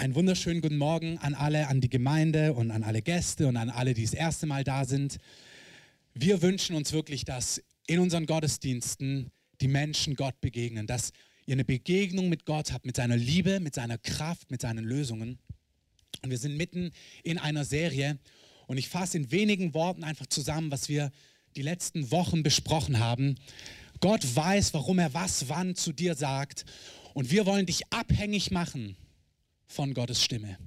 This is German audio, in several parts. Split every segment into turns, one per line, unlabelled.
Einen wunderschönen guten Morgen an alle, an die Gemeinde und an alle Gäste und an alle, die das erste Mal da sind. Wir wünschen uns wirklich, dass in unseren Gottesdiensten die Menschen Gott begegnen, dass ihr eine Begegnung mit Gott habt, mit seiner Liebe, mit seiner Kraft, mit seinen Lösungen. Und wir sind mitten in einer Serie und ich fasse in wenigen Worten einfach zusammen, was wir die letzten Wochen besprochen haben. Gott weiß, warum er was wann zu dir sagt und wir wollen dich abhängig machen von Gottes Stimme.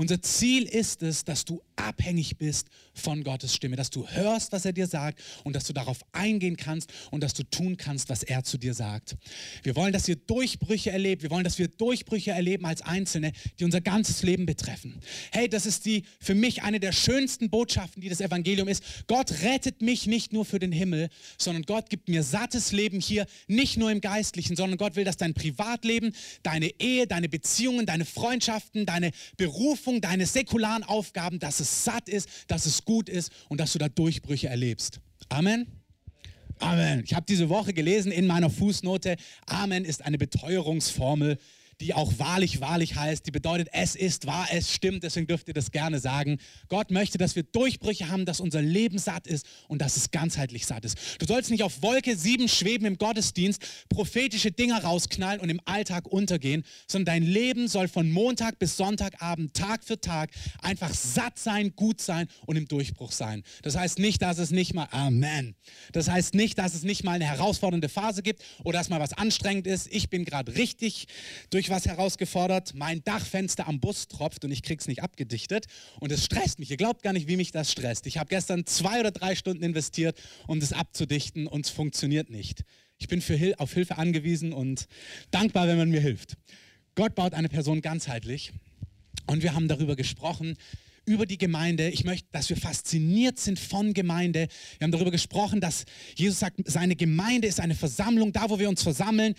Unser Ziel ist es, dass du abhängig bist von Gottes Stimme, dass du hörst, was er dir sagt und dass du darauf eingehen kannst und dass du tun kannst, was er zu dir sagt. Wir wollen, dass ihr Durchbrüche erlebt. Wir wollen, dass wir Durchbrüche erleben als Einzelne, die unser ganzes Leben betreffen. Hey, das ist die für mich eine der schönsten Botschaften, die das Evangelium ist. Gott rettet mich nicht nur für den Himmel, sondern Gott gibt mir sattes Leben hier, nicht nur im Geistlichen, sondern Gott will, dass dein Privatleben, deine Ehe, deine Beziehungen, deine Freundschaften, deine Berufung, deine säkularen Aufgaben, dass es satt ist, dass es gut ist und dass du da Durchbrüche erlebst. Amen. Amen. Ich habe diese Woche gelesen in meiner Fußnote, Amen ist eine Beteuerungsformel die auch wahrlich, wahrlich heißt, die bedeutet, es ist wahr, es stimmt, deswegen dürft ihr das gerne sagen. Gott möchte, dass wir Durchbrüche haben, dass unser Leben satt ist und dass es ganzheitlich satt ist. Du sollst nicht auf Wolke 7 schweben im Gottesdienst, prophetische Dinge rausknallen und im Alltag untergehen, sondern dein Leben soll von Montag bis Sonntagabend, Tag für Tag, einfach satt sein, gut sein und im Durchbruch sein. Das heißt nicht, dass es nicht mal, Amen. Das heißt nicht, dass es nicht mal eine herausfordernde Phase gibt oder dass mal was anstrengend ist. Ich bin gerade richtig durch was herausgefordert. Mein Dachfenster am Bus tropft und ich krieg's nicht abgedichtet. Und es stresst mich. Ihr glaubt gar nicht, wie mich das stresst. Ich habe gestern zwei oder drei Stunden investiert, um das abzudichten und es funktioniert nicht. Ich bin Hil auf Hilfe angewiesen und dankbar, wenn man mir hilft. Gott baut eine Person ganzheitlich. Und wir haben darüber gesprochen, über die Gemeinde. Ich möchte, dass wir fasziniert sind von Gemeinde. Wir haben darüber gesprochen, dass Jesus sagt, seine Gemeinde ist eine Versammlung, da wo wir uns versammeln,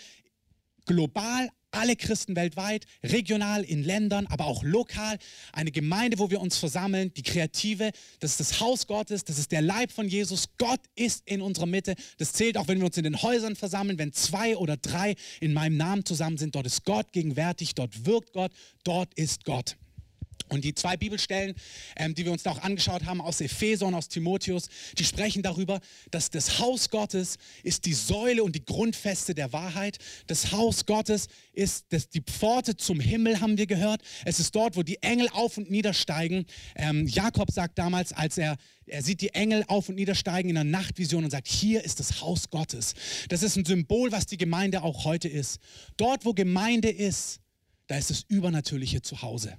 global, alle Christen weltweit, regional in Ländern, aber auch lokal. Eine Gemeinde, wo wir uns versammeln, die Kreative, das ist das Haus Gottes, das ist der Leib von Jesus. Gott ist in unserer Mitte. Das zählt auch, wenn wir uns in den Häusern versammeln, wenn zwei oder drei in meinem Namen zusammen sind. Dort ist Gott gegenwärtig, dort wirkt Gott, dort ist Gott. Und die zwei Bibelstellen, ähm, die wir uns auch angeschaut haben aus Epheser und aus Timotheus, die sprechen darüber, dass das Haus Gottes ist die Säule und die Grundfeste der Wahrheit. Das Haus Gottes ist das, die Pforte zum Himmel, haben wir gehört. Es ist dort, wo die Engel auf und niedersteigen. Ähm, Jakob sagt damals, als er, er sieht die Engel auf und niedersteigen in der Nachtvision und sagt, hier ist das Haus Gottes. Das ist ein Symbol, was die Gemeinde auch heute ist. Dort, wo Gemeinde ist, da ist das Übernatürliche zu Hause.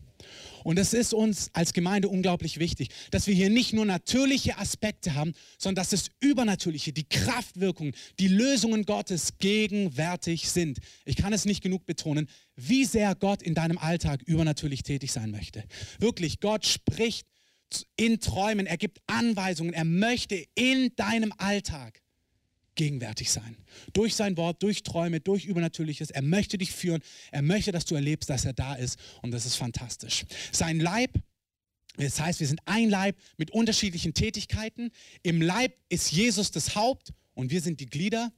Und es ist uns als Gemeinde unglaublich wichtig, dass wir hier nicht nur natürliche Aspekte haben, sondern dass das Übernatürliche, die Kraftwirkung, die Lösungen Gottes gegenwärtig sind. Ich kann es nicht genug betonen, wie sehr Gott in deinem Alltag übernatürlich tätig sein möchte. Wirklich, Gott spricht in Träumen, er gibt Anweisungen, er möchte in deinem Alltag gegenwärtig sein. Durch sein Wort, durch Träume, durch Übernatürliches. Er möchte dich führen. Er möchte, dass du erlebst, dass er da ist. Und das ist fantastisch. Sein Leib, das heißt, wir sind ein Leib mit unterschiedlichen Tätigkeiten. Im Leib ist Jesus das Haupt und wir sind die Glieder.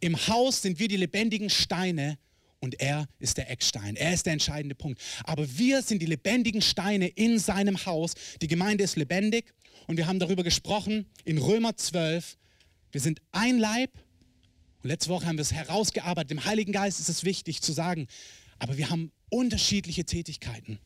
Im Haus sind wir die lebendigen Steine und er ist der Eckstein. Er ist der entscheidende Punkt. Aber wir sind die lebendigen Steine in seinem Haus. Die Gemeinde ist lebendig und wir haben darüber gesprochen in Römer 12, wir sind ein Leib. Und letzte Woche haben wir es herausgearbeitet. Dem Heiligen Geist ist es wichtig zu sagen, aber wir haben unterschiedliche Tätigkeiten.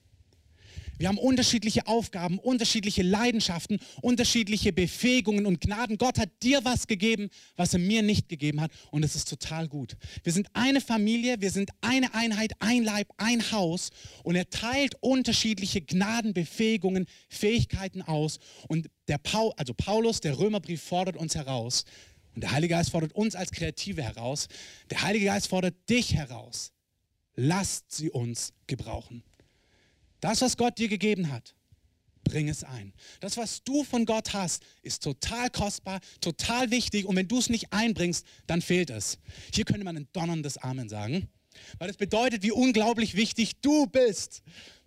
Wir haben unterschiedliche Aufgaben, unterschiedliche Leidenschaften, unterschiedliche Befähigungen und Gnaden. Gott hat dir was gegeben, was er mir nicht gegeben hat. Und es ist total gut. Wir sind eine Familie, wir sind eine Einheit, ein Leib, ein Haus. Und er teilt unterschiedliche Gnaden, Befähigungen, Fähigkeiten aus. Und der Paul, also Paulus, der Römerbrief fordert uns heraus. Und der Heilige Geist fordert uns als Kreative heraus. Der Heilige Geist fordert dich heraus. Lasst sie uns gebrauchen. Das, was Gott dir gegeben hat, bring es ein. Das, was du von Gott hast, ist total kostbar, total wichtig. Und wenn du es nicht einbringst, dann fehlt es. Hier könnte man ein donnerndes Amen sagen, weil es bedeutet, wie unglaublich wichtig du bist.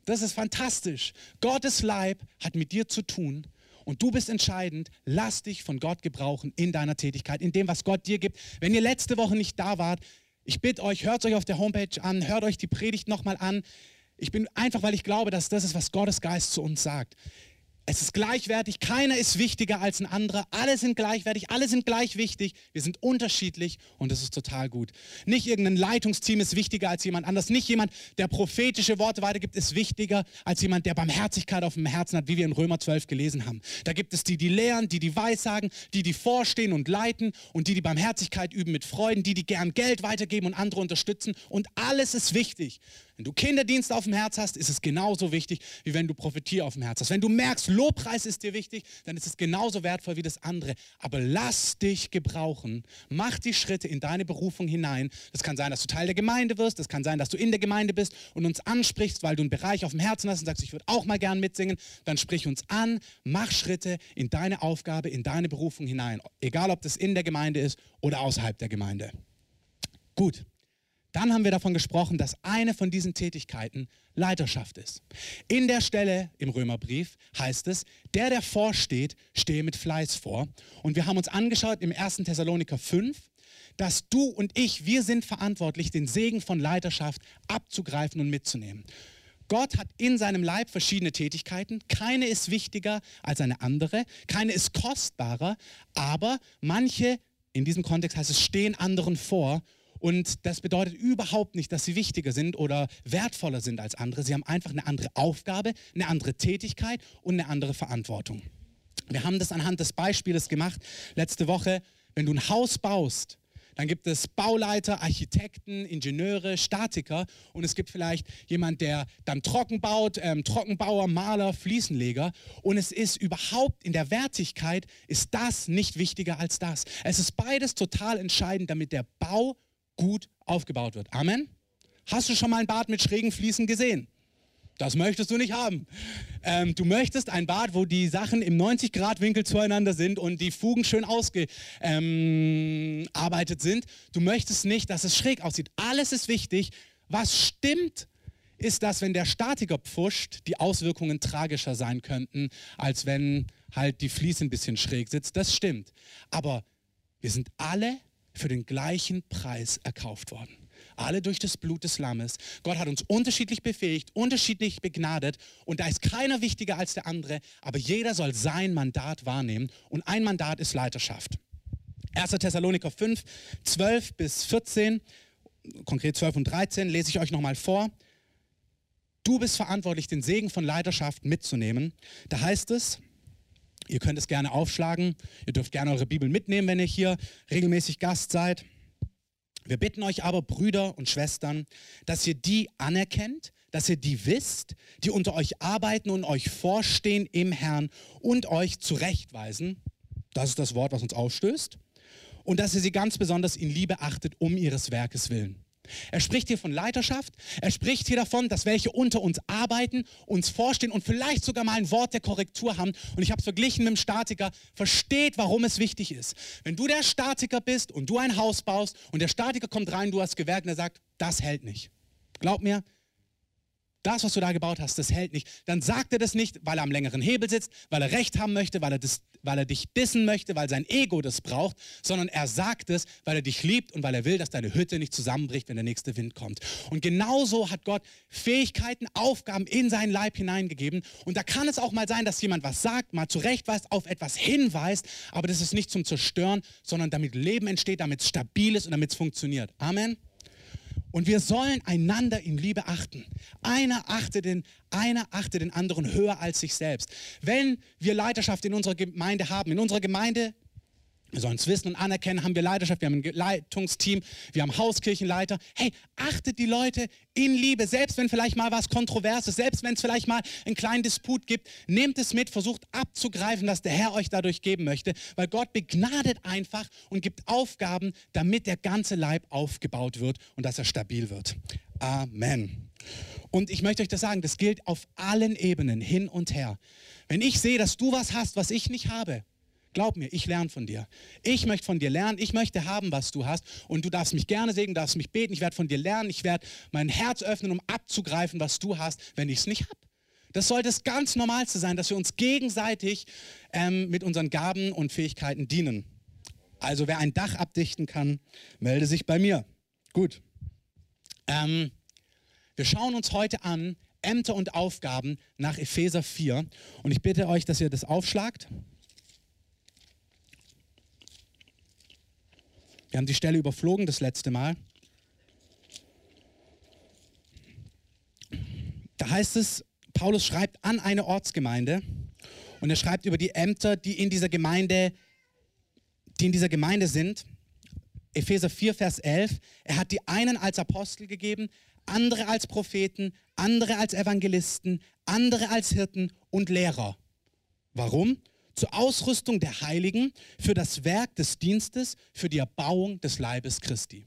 Das ist fantastisch. Gottes Leib hat mit dir zu tun. Und du bist entscheidend, lass dich von Gott gebrauchen in deiner Tätigkeit, in dem, was Gott dir gibt. Wenn ihr letzte Woche nicht da wart, ich bitte euch, hört euch auf der Homepage an, hört euch die Predigt nochmal an ich bin einfach, weil ich glaube, dass das ist, was Gottes Geist zu uns sagt. Es ist gleichwertig, keiner ist wichtiger als ein anderer, alle sind gleichwertig, alle sind gleich wichtig, wir sind unterschiedlich und das ist total gut. Nicht irgendein Leitungsteam ist wichtiger als jemand anders, nicht jemand, der prophetische Worte weitergibt, ist wichtiger als jemand, der Barmherzigkeit auf dem Herzen hat, wie wir in Römer 12 gelesen haben. Da gibt es die, die lehren, die, die weissagen, die, die vorstehen und leiten und die, die Barmherzigkeit üben mit Freuden, die, die gern Geld weitergeben und andere unterstützen und alles ist wichtig. Wenn du Kinderdienst auf dem Herz hast, ist es genauso wichtig, wie wenn du Profitier auf dem Herz hast. Wenn du merkst, Lobpreis ist dir wichtig, dann ist es genauso wertvoll wie das andere. Aber lass dich gebrauchen. Mach die Schritte in deine Berufung hinein. Das kann sein, dass du Teil der Gemeinde wirst. Das kann sein, dass du in der Gemeinde bist und uns ansprichst, weil du einen Bereich auf dem Herzen hast und sagst, ich würde auch mal gern mitsingen. Dann sprich uns an. Mach Schritte in deine Aufgabe, in deine Berufung hinein. Egal, ob das in der Gemeinde ist oder außerhalb der Gemeinde. Gut. Dann haben wir davon gesprochen, dass eine von diesen Tätigkeiten Leiterschaft ist. In der Stelle im Römerbrief heißt es, der, der vorsteht, stehe mit Fleiß vor. Und wir haben uns angeschaut im 1. Thessaloniker 5, dass du und ich, wir sind verantwortlich, den Segen von Leiterschaft abzugreifen und mitzunehmen. Gott hat in seinem Leib verschiedene Tätigkeiten. Keine ist wichtiger als eine andere. Keine ist kostbarer. Aber manche, in diesem Kontext heißt es, stehen anderen vor und das bedeutet überhaupt nicht, dass sie wichtiger sind oder wertvoller sind als andere. Sie haben einfach eine andere Aufgabe, eine andere Tätigkeit und eine andere Verantwortung. Wir haben das anhand des Beispieles gemacht letzte Woche. Wenn du ein Haus baust, dann gibt es Bauleiter, Architekten, Ingenieure, Statiker und es gibt vielleicht jemand, der dann trocken baut, ähm, Trockenbauer, Maler, Fliesenleger. Und es ist überhaupt in der Wertigkeit, ist das nicht wichtiger als das. Es ist beides total entscheidend, damit der Bau gut aufgebaut wird. Amen. Hast du schon mal ein Bad mit schrägen Fliesen gesehen? Das möchtest du nicht haben. Ähm, du möchtest ein Bad, wo die Sachen im 90-Grad-Winkel zueinander sind und die Fugen schön ausgearbeitet ähm, sind. Du möchtest nicht, dass es schräg aussieht. Alles ist wichtig. Was stimmt, ist, dass wenn der Statiker pfuscht, die Auswirkungen tragischer sein könnten, als wenn halt die Fliese ein bisschen schräg sitzt. Das stimmt. Aber wir sind alle für den gleichen Preis erkauft worden. Alle durch das Blut des Lammes. Gott hat uns unterschiedlich befähigt, unterschiedlich begnadet und da ist keiner wichtiger als der andere, aber jeder soll sein Mandat wahrnehmen und ein Mandat ist Leiterschaft. 1. Thessaloniker 5, 12 bis 14, konkret 12 und 13, lese ich euch nochmal vor. Du bist verantwortlich, den Segen von Leiterschaft mitzunehmen. Da heißt es, Ihr könnt es gerne aufschlagen. Ihr dürft gerne eure Bibel mitnehmen, wenn ihr hier regelmäßig Gast seid. Wir bitten euch aber, Brüder und Schwestern, dass ihr die anerkennt, dass ihr die wisst, die unter euch arbeiten und euch vorstehen im Herrn und euch zurechtweisen. Das ist das Wort, was uns ausstößt. Und dass ihr sie ganz besonders in Liebe achtet, um ihres Werkes willen. Er spricht hier von Leiterschaft. Er spricht hier davon, dass welche unter uns arbeiten, uns vorstehen und vielleicht sogar mal ein Wort der Korrektur haben. Und ich habe es verglichen mit dem Statiker. Versteht, warum es wichtig ist. Wenn du der Statiker bist und du ein Haus baust und der Statiker kommt rein, du hast Gewerk und er sagt, das hält nicht. Glaub mir, das, was du da gebaut hast, das hält nicht. Dann sagt er das nicht, weil er am längeren Hebel sitzt, weil er Recht haben möchte, weil er, das, weil er dich dissen möchte, weil sein Ego das braucht, sondern er sagt es, weil er dich liebt und weil er will, dass deine Hütte nicht zusammenbricht, wenn der nächste Wind kommt. Und genauso hat Gott Fähigkeiten, Aufgaben in seinen Leib hineingegeben. Und da kann es auch mal sein, dass jemand was sagt, mal zurechtweist, auf etwas hinweist, aber das ist nicht zum Zerstören, sondern damit Leben entsteht, damit es stabil ist und damit es funktioniert. Amen. Und wir sollen einander in Liebe achten. Einer achte den, einer achte den anderen höher als sich selbst. Wenn wir Leiterschaft in unserer Gemeinde haben, in unserer Gemeinde wir sollen es wissen und anerkennen, haben wir Leidenschaft, wir haben ein Leitungsteam, wir haben Hauskirchenleiter. Hey, achtet die Leute in Liebe, selbst wenn vielleicht mal was Kontroverses, selbst wenn es vielleicht mal einen kleinen Disput gibt, nehmt es mit, versucht abzugreifen, was der Herr euch dadurch geben möchte, weil Gott begnadet einfach und gibt Aufgaben, damit der ganze Leib aufgebaut wird und dass er stabil wird. Amen. Und ich möchte euch das sagen, das gilt auf allen Ebenen hin und her. Wenn ich sehe, dass du was hast, was ich nicht habe, Glaub mir, ich lerne von dir. Ich möchte von dir lernen. Ich möchte haben, was du hast. Und du darfst mich gerne segnen, darfst mich beten. Ich werde von dir lernen. Ich werde mein Herz öffnen, um abzugreifen, was du hast, wenn ich es nicht habe. Das sollte das ganz Normalste sein, dass wir uns gegenseitig ähm, mit unseren Gaben und Fähigkeiten dienen. Also wer ein Dach abdichten kann, melde sich bei mir. Gut. Ähm, wir schauen uns heute an Ämter und Aufgaben nach Epheser 4. Und ich bitte euch, dass ihr das aufschlagt. Wir haben die Stelle überflogen das letzte Mal. Da heißt es, Paulus schreibt an eine Ortsgemeinde und er schreibt über die Ämter, die in dieser Gemeinde, die in dieser Gemeinde sind. Epheser 4, Vers 11. Er hat die einen als Apostel gegeben, andere als Propheten, andere als Evangelisten, andere als Hirten und Lehrer. Warum? Zur Ausrüstung der Heiligen, für das Werk des Dienstes, für die Erbauung des Leibes Christi.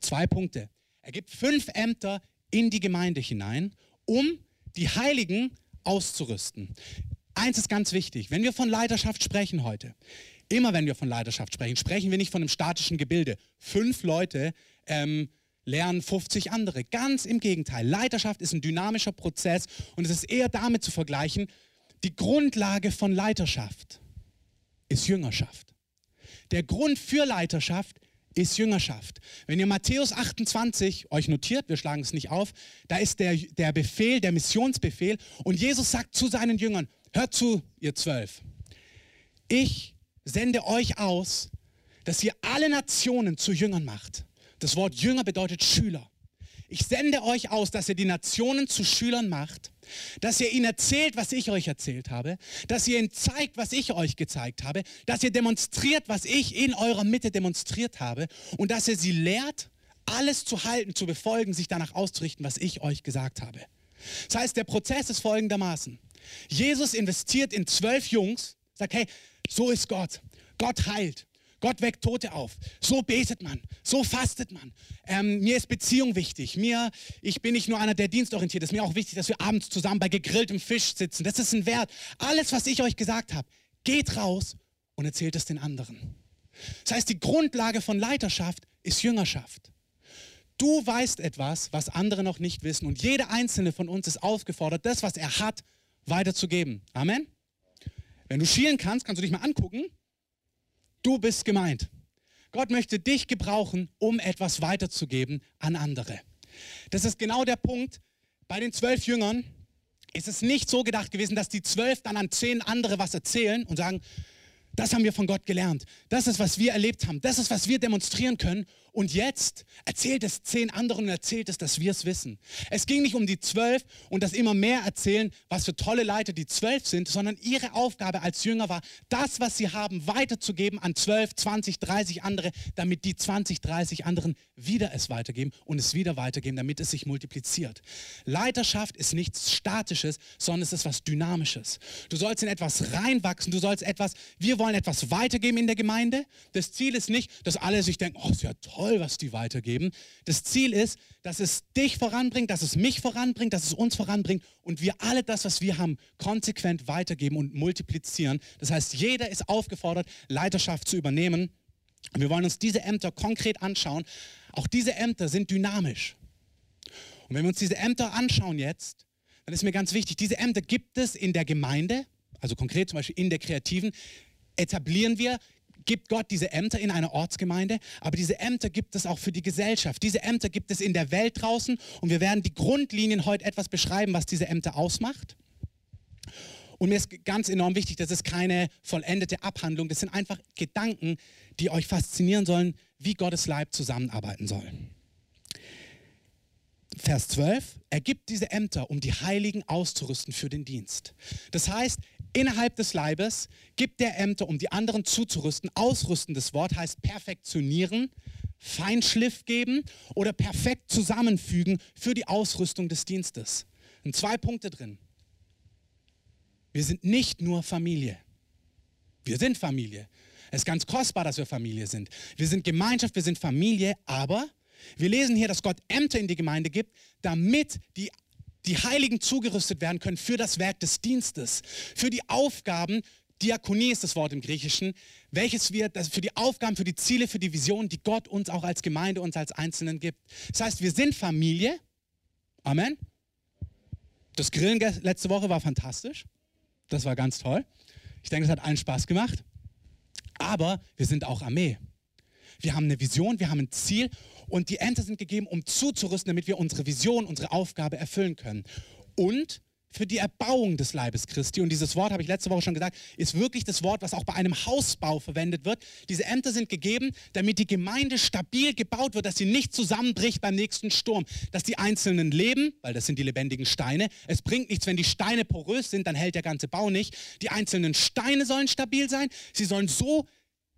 Zwei Punkte. Er gibt fünf Ämter in die Gemeinde hinein, um die Heiligen auszurüsten. Eins ist ganz wichtig, wenn wir von Leiterschaft sprechen heute, immer wenn wir von Leiterschaft sprechen, sprechen wir nicht von einem statischen Gebilde. Fünf Leute ähm, lernen 50 andere. Ganz im Gegenteil. Leiterschaft ist ein dynamischer Prozess und es ist eher damit zu vergleichen, die Grundlage von Leiterschaft ist Jüngerschaft. Der Grund für Leiterschaft ist Jüngerschaft. Wenn ihr Matthäus 28 euch notiert, wir schlagen es nicht auf, da ist der, der Befehl, der Missionsbefehl und Jesus sagt zu seinen Jüngern, hört zu, ihr Zwölf, ich sende euch aus, dass ihr alle Nationen zu Jüngern macht. Das Wort Jünger bedeutet Schüler. Ich sende euch aus, dass ihr die Nationen zu Schülern macht, dass ihr ihnen erzählt, was ich euch erzählt habe, dass ihr ihnen zeigt, was ich euch gezeigt habe, dass ihr demonstriert, was ich in eurer Mitte demonstriert habe und dass ihr sie lehrt, alles zu halten, zu befolgen, sich danach auszurichten, was ich euch gesagt habe. Das heißt, der Prozess ist folgendermaßen. Jesus investiert in zwölf Jungs, sagt, hey, so ist Gott. Gott heilt. Gott weckt Tote auf. So betet man, so fastet man. Ähm, mir ist Beziehung wichtig. Mir, ich bin nicht nur einer, der dienstorientiert ist. Mir auch wichtig, dass wir abends zusammen bei gegrilltem Fisch sitzen. Das ist ein Wert. Alles, was ich euch gesagt habe, geht raus und erzählt es den anderen. Das heißt, die Grundlage von Leiterschaft ist Jüngerschaft. Du weißt etwas, was andere noch nicht wissen. Und jeder einzelne von uns ist aufgefordert, das, was er hat, weiterzugeben. Amen. Wenn du schielen kannst, kannst du dich mal angucken. Du bist gemeint. Gott möchte dich gebrauchen, um etwas weiterzugeben an andere. Das ist genau der Punkt. Bei den zwölf Jüngern ist es nicht so gedacht gewesen, dass die zwölf dann an zehn andere was erzählen und sagen, das haben wir von Gott gelernt. Das ist, was wir erlebt haben. Das ist, was wir demonstrieren können. Und jetzt erzählt es zehn anderen und erzählt es, dass wir es wissen. Es ging nicht um die zwölf und das immer mehr erzählen, was für tolle Leiter die zwölf sind, sondern ihre Aufgabe als Jünger war, das, was sie haben, weiterzugeben an zwölf, zwanzig, dreißig andere, damit die zwanzig, dreißig anderen wieder es weitergeben und es wieder weitergeben, damit es sich multipliziert. Leiterschaft ist nichts Statisches, sondern es ist was Dynamisches. Du sollst in etwas reinwachsen, du sollst etwas, wir wollen etwas weitergeben in der Gemeinde. Das Ziel ist nicht, dass alle sich denken, oh, ist ja toll toll, was die weitergeben. Das Ziel ist, dass es dich voranbringt, dass es mich voranbringt, dass es uns voranbringt und wir alle das, was wir haben, konsequent weitergeben und multiplizieren. Das heißt, jeder ist aufgefordert, Leiterschaft zu übernehmen. Wir wollen uns diese Ämter konkret anschauen. Auch diese Ämter sind dynamisch. Und wenn wir uns diese Ämter anschauen jetzt, dann ist mir ganz wichtig, diese Ämter gibt es in der Gemeinde, also konkret zum Beispiel in der Kreativen, etablieren wir gibt Gott diese Ämter in einer Ortsgemeinde, aber diese Ämter gibt es auch für die Gesellschaft. Diese Ämter gibt es in der Welt draußen und wir werden die Grundlinien heute etwas beschreiben, was diese Ämter ausmacht. Und mir ist ganz enorm wichtig, das ist keine vollendete Abhandlung, das sind einfach Gedanken, die euch faszinieren sollen, wie Gottes Leib zusammenarbeiten soll. Vers 12, er gibt diese Ämter, um die Heiligen auszurüsten für den Dienst. Das heißt, innerhalb des Leibes gibt er Ämter, um die anderen zuzurüsten. Ausrüsten, das Wort heißt perfektionieren, Feinschliff geben oder perfekt zusammenfügen für die Ausrüstung des Dienstes. Und zwei Punkte drin. Wir sind nicht nur Familie. Wir sind Familie. Es ist ganz kostbar, dass wir Familie sind. Wir sind Gemeinschaft, wir sind Familie, aber wir lesen hier, dass Gott Ämter in die Gemeinde gibt, damit die, die Heiligen zugerüstet werden können für das Werk des Dienstes, für die Aufgaben, Diakonie ist das Wort im Griechischen, welches wir für die Aufgaben, für die Ziele, für die Visionen, die Gott uns auch als Gemeinde, uns als Einzelnen gibt. Das heißt, wir sind Familie. Amen. Das Grillen letzte Woche war fantastisch. Das war ganz toll. Ich denke, es hat allen Spaß gemacht. Aber wir sind auch Armee. Wir haben eine Vision, wir haben ein Ziel und die Ämter sind gegeben, um zuzurüsten, damit wir unsere Vision, unsere Aufgabe erfüllen können. und für die Erbauung des Leibes Christi. Und dieses Wort, habe ich letzte Woche schon gesagt, ist wirklich das Wort, was auch bei einem Hausbau verwendet wird. Diese Ämter sind gegeben, damit die Gemeinde stabil gebaut wird, dass sie nicht zusammenbricht beim nächsten Sturm. Dass die Einzelnen leben, weil das sind die lebendigen Steine. Es bringt nichts, wenn die Steine porös sind, dann hält der ganze Bau nicht. Die einzelnen Steine sollen stabil sein. Sie sollen so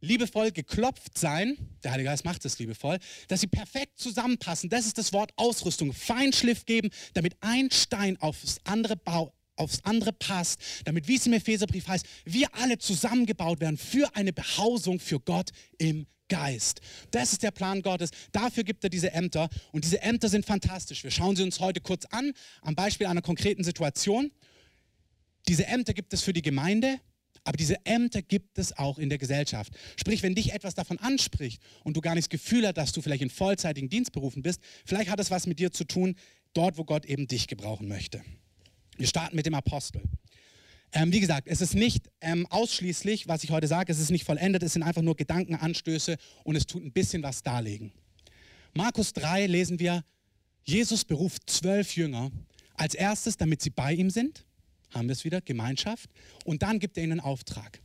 liebevoll geklopft sein, der Heilige Geist macht es liebevoll, dass sie perfekt zusammenpassen. Das ist das Wort Ausrüstung. Feinschliff geben, damit ein Stein aufs andere Bau, aufs andere passt, damit, wie es im Epheserbrief heißt, wir alle zusammengebaut werden für eine Behausung für Gott im Geist. Das ist der Plan Gottes. Dafür gibt er diese Ämter. Und diese Ämter sind fantastisch. Wir schauen sie uns heute kurz an, am Beispiel einer konkreten Situation. Diese Ämter gibt es für die Gemeinde, aber diese Ämter gibt es auch in der Gesellschaft. Sprich, wenn dich etwas davon anspricht und du gar nicht das Gefühl hast, dass du vielleicht in vollzeitigen Dienst berufen bist, vielleicht hat es was mit dir zu tun, dort, wo Gott eben dich gebrauchen möchte. Wir starten mit dem Apostel. Ähm, wie gesagt, es ist nicht ähm, ausschließlich, was ich heute sage, es ist nicht vollendet, es sind einfach nur Gedankenanstöße und es tut ein bisschen was darlegen. Markus 3 lesen wir, Jesus beruft zwölf Jünger als erstes, damit sie bei ihm sind haben wir es wieder, Gemeinschaft. Und dann gibt er ihnen einen Auftrag.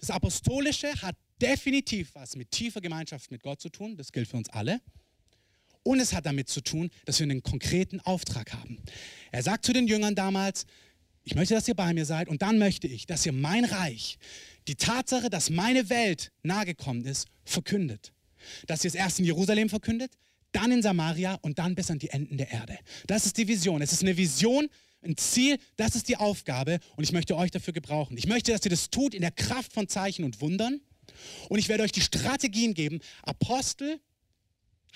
Das Apostolische hat definitiv was mit tiefer Gemeinschaft mit Gott zu tun. Das gilt für uns alle. Und es hat damit zu tun, dass wir einen konkreten Auftrag haben. Er sagt zu den Jüngern damals, ich möchte, dass ihr bei mir seid und dann möchte ich, dass ihr mein Reich, die Tatsache, dass meine Welt nahegekommen ist, verkündet. Dass ihr es erst in Jerusalem verkündet, dann in Samaria und dann bis an die Enden der Erde. Das ist die Vision. Es ist eine Vision ein Ziel, das ist die Aufgabe und ich möchte euch dafür gebrauchen. Ich möchte, dass ihr das tut in der Kraft von Zeichen und Wundern und ich werde euch die Strategien geben. Apostel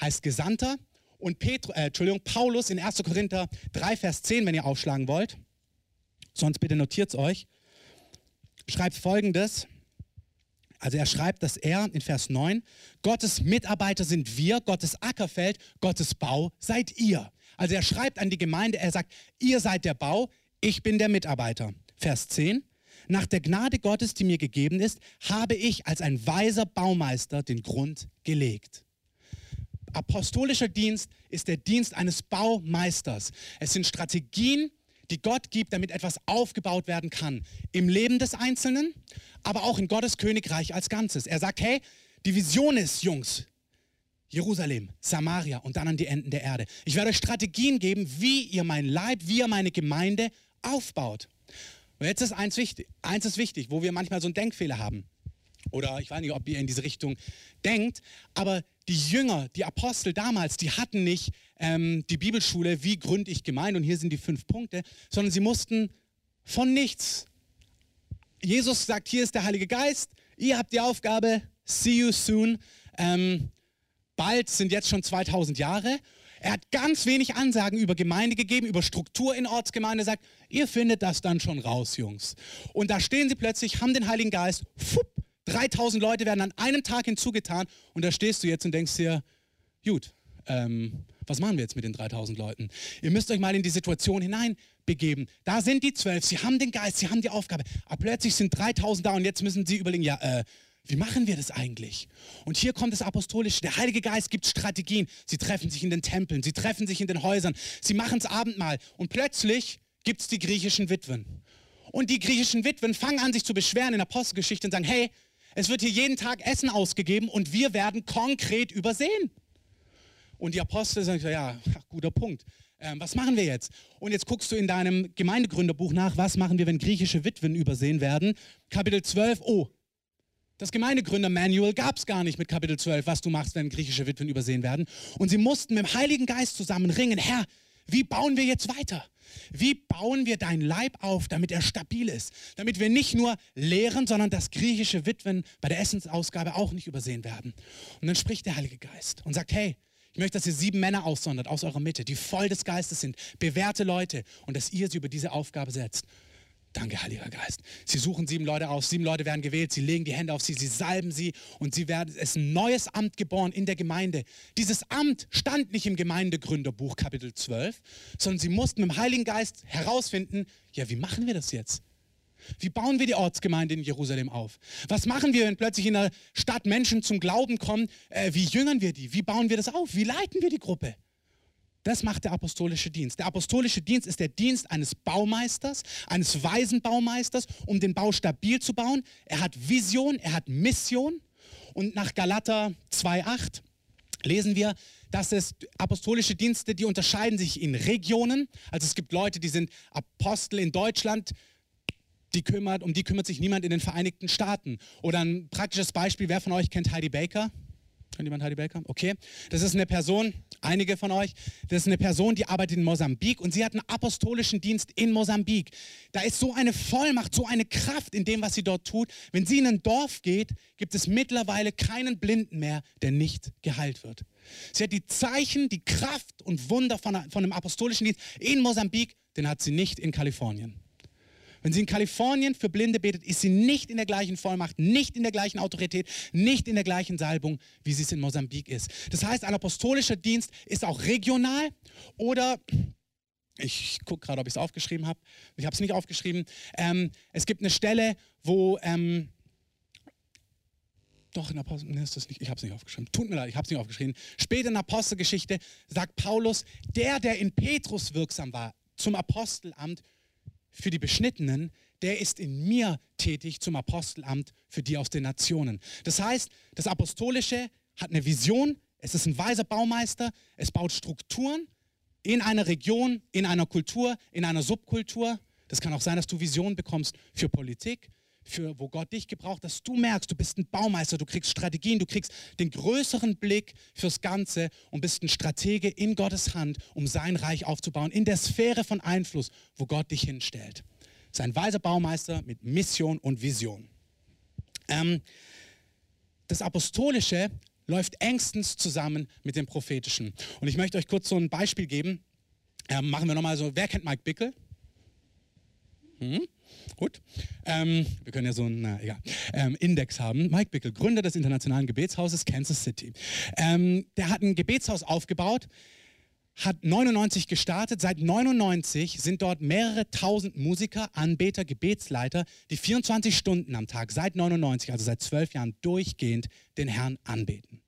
heißt Gesandter und Petru, äh, Entschuldigung, Paulus in 1. Korinther 3, Vers 10, wenn ihr aufschlagen wollt, sonst bitte notiert es euch, schreibt folgendes. Also er schreibt, dass er in Vers 9, Gottes Mitarbeiter sind wir, Gottes Ackerfeld, Gottes Bau seid ihr. Also er schreibt an die Gemeinde, er sagt, ihr seid der Bau, ich bin der Mitarbeiter. Vers 10. Nach der Gnade Gottes, die mir gegeben ist, habe ich als ein weiser Baumeister den Grund gelegt. Apostolischer Dienst ist der Dienst eines Baumeisters. Es sind Strategien, die Gott gibt, damit etwas aufgebaut werden kann. Im Leben des Einzelnen, aber auch in Gottes Königreich als Ganzes. Er sagt, hey, die Vision ist, Jungs, Jerusalem, Samaria und dann an die Enden der Erde. Ich werde euch Strategien geben, wie ihr mein Leib, wie ihr meine Gemeinde aufbaut. Und jetzt ist eins wichtig, eins ist wichtig, wo wir manchmal so einen Denkfehler haben. Oder ich weiß nicht, ob ihr in diese Richtung denkt, aber die Jünger, die Apostel damals, die hatten nicht ähm, die Bibelschule, wie gründe ich Gemeinde und hier sind die fünf Punkte, sondern sie mussten von nichts. Jesus sagt, hier ist der Heilige Geist, ihr habt die Aufgabe, see you soon. Ähm, bald sind jetzt schon 2000 Jahre. Er hat ganz wenig Ansagen über Gemeinde gegeben, über Struktur in Ortsgemeinde, sagt, ihr findet das dann schon raus, Jungs. Und da stehen sie plötzlich, haben den Heiligen Geist, fupp, 3000 Leute werden an einem Tag hinzugetan und da stehst du jetzt und denkst dir, gut, ähm, was machen wir jetzt mit den 3000 Leuten? Ihr müsst euch mal in die Situation hineinbegeben. Da sind die zwölf, sie haben den Geist, sie haben die Aufgabe, aber plötzlich sind 3000 da und jetzt müssen sie überlegen, ja, äh, wie machen wir das eigentlich? Und hier kommt das Apostolische. Der Heilige Geist gibt Strategien. Sie treffen sich in den Tempeln, sie treffen sich in den Häusern, sie machen das Abendmahl. Und plötzlich gibt es die griechischen Witwen. Und die griechischen Witwen fangen an, sich zu beschweren in der Apostelgeschichte und sagen, hey, es wird hier jeden Tag Essen ausgegeben und wir werden konkret übersehen. Und die Apostel sagen, ja, guter Punkt. Ähm, was machen wir jetzt? Und jetzt guckst du in deinem Gemeindegründerbuch nach, was machen wir, wenn griechische Witwen übersehen werden. Kapitel 12, oh, das Gemeindegründer-Manual gab es gar nicht mit Kapitel 12, was du machst, wenn griechische Witwen übersehen werden. Und sie mussten mit dem Heiligen Geist zusammen ringen. Herr, wie bauen wir jetzt weiter? Wie bauen wir deinen Leib auf, damit er stabil ist? Damit wir nicht nur lehren, sondern dass griechische Witwen bei der Essensausgabe auch nicht übersehen werden. Und dann spricht der Heilige Geist und sagt, hey, ich möchte, dass ihr sieben Männer aussondert aus eurer Mitte, die voll des Geistes sind, bewährte Leute und dass ihr sie über diese Aufgabe setzt. Danke, Heiliger Geist. Sie suchen sieben Leute aus, sieben Leute werden gewählt, sie legen die Hände auf sie, sie salben sie und sie werden, es ist ein neues Amt geboren in der Gemeinde. Dieses Amt stand nicht im Gemeindegründerbuch Kapitel 12, sondern sie mussten mit dem Heiligen Geist herausfinden, ja, wie machen wir das jetzt? Wie bauen wir die Ortsgemeinde in Jerusalem auf? Was machen wir, wenn plötzlich in der Stadt Menschen zum Glauben kommen? Äh, wie jüngern wir die? Wie bauen wir das auf? Wie leiten wir die Gruppe? Das macht der apostolische Dienst. Der apostolische Dienst ist der Dienst eines Baumeisters, eines weisen Baumeisters, um den Bau stabil zu bauen. Er hat Vision, er hat Mission. Und nach Galater 2,8 lesen wir, dass es apostolische Dienste, die unterscheiden sich in Regionen. Also es gibt Leute, die sind Apostel in Deutschland, die kümmert, um die kümmert sich niemand in den Vereinigten Staaten. Oder ein praktisches Beispiel, wer von euch kennt Heidi Baker? Kennt jemand Heidi Baker? Okay. Das ist eine Person, einige von euch, das ist eine Person, die arbeitet in Mosambik und sie hat einen apostolischen Dienst in Mosambik. Da ist so eine Vollmacht, so eine Kraft in dem, was sie dort tut. Wenn sie in ein Dorf geht, gibt es mittlerweile keinen Blinden mehr, der nicht geheilt wird. Sie hat die Zeichen, die Kraft und Wunder von, von einem apostolischen Dienst in Mosambik, den hat sie nicht in Kalifornien. Wenn sie in Kalifornien für Blinde betet, ist sie nicht in der gleichen Vollmacht, nicht in der gleichen Autorität, nicht in der gleichen Salbung, wie sie es in Mosambik ist. Das heißt, ein apostolischer Dienst ist auch regional oder ich gucke gerade, ob ich es aufgeschrieben habe. Ich habe es nicht aufgeschrieben. Ähm, es gibt eine Stelle, wo ähm, doch, in Apostel, nee, ist das nicht, ich habe es nicht aufgeschrieben. Tut mir leid, ich habe es nicht aufgeschrieben. Später in Apostelgeschichte sagt Paulus, der, der in Petrus wirksam war, zum Apostelamt, für die Beschnittenen, der ist in mir tätig zum Apostelamt für die aus den Nationen. Das heißt, das Apostolische hat eine Vision, es ist ein weiser Baumeister, es baut Strukturen in einer Region, in einer Kultur, in einer Subkultur. Das kann auch sein, dass du Visionen bekommst für Politik, für wo Gott dich gebraucht, dass du merkst, du bist ein Baumeister, du kriegst Strategien, du kriegst den größeren Blick fürs Ganze und bist ein Stratege in Gottes Hand, um sein Reich aufzubauen, in der Sphäre von Einfluss, wo Gott dich hinstellt. Das ist ein weiser Baumeister mit Mission und Vision. Ähm, das Apostolische läuft engstens zusammen mit dem Prophetischen. Und ich möchte euch kurz so ein Beispiel geben. Ähm, machen wir nochmal so, wer kennt Mike Bickel? Hm? Gut. Ähm, wir können ja so einen ja, ähm, Index haben. Mike Bickel, Gründer des Internationalen Gebetshauses Kansas City. Ähm, der hat ein Gebetshaus aufgebaut, hat 99 gestartet. Seit 99 sind dort mehrere tausend Musiker, Anbeter, Gebetsleiter, die 24 Stunden am Tag, seit 99, also seit zwölf Jahren, durchgehend den Herrn anbeten.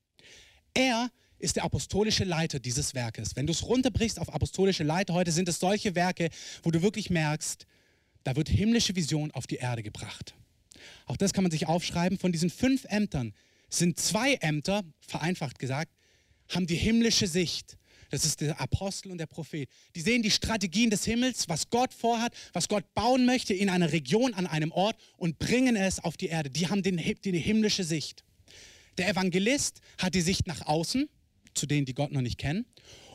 Er ist der apostolische Leiter dieses Werkes. Wenn du es runterbrichst auf apostolische Leiter heute, sind es solche Werke, wo du wirklich merkst, da wird himmlische Vision auf die Erde gebracht. Auch das kann man sich aufschreiben. Von diesen fünf Ämtern sind zwei Ämter, vereinfacht gesagt, haben die himmlische Sicht. Das ist der Apostel und der Prophet. Die sehen die Strategien des Himmels, was Gott vorhat, was Gott bauen möchte in einer Region, an einem Ort und bringen es auf die Erde. Die haben die himmlische Sicht. Der Evangelist hat die Sicht nach außen, zu denen, die Gott noch nicht kennen.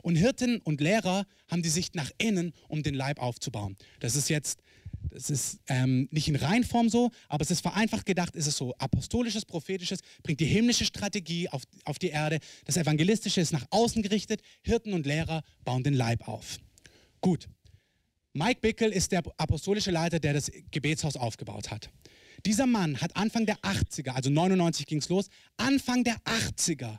Und Hirten und Lehrer haben die Sicht nach innen, um den Leib aufzubauen. Das ist jetzt es ist ähm, nicht in Reinform so, aber es ist vereinfacht gedacht, ist es so. Apostolisches, prophetisches bringt die himmlische Strategie auf, auf die Erde. Das evangelistische ist nach außen gerichtet. Hirten und Lehrer bauen den Leib auf. Gut. Mike Bickel ist der apostolische Leiter, der das Gebetshaus aufgebaut hat. Dieser Mann hat Anfang der 80er, also 99 ging es los, Anfang der 80er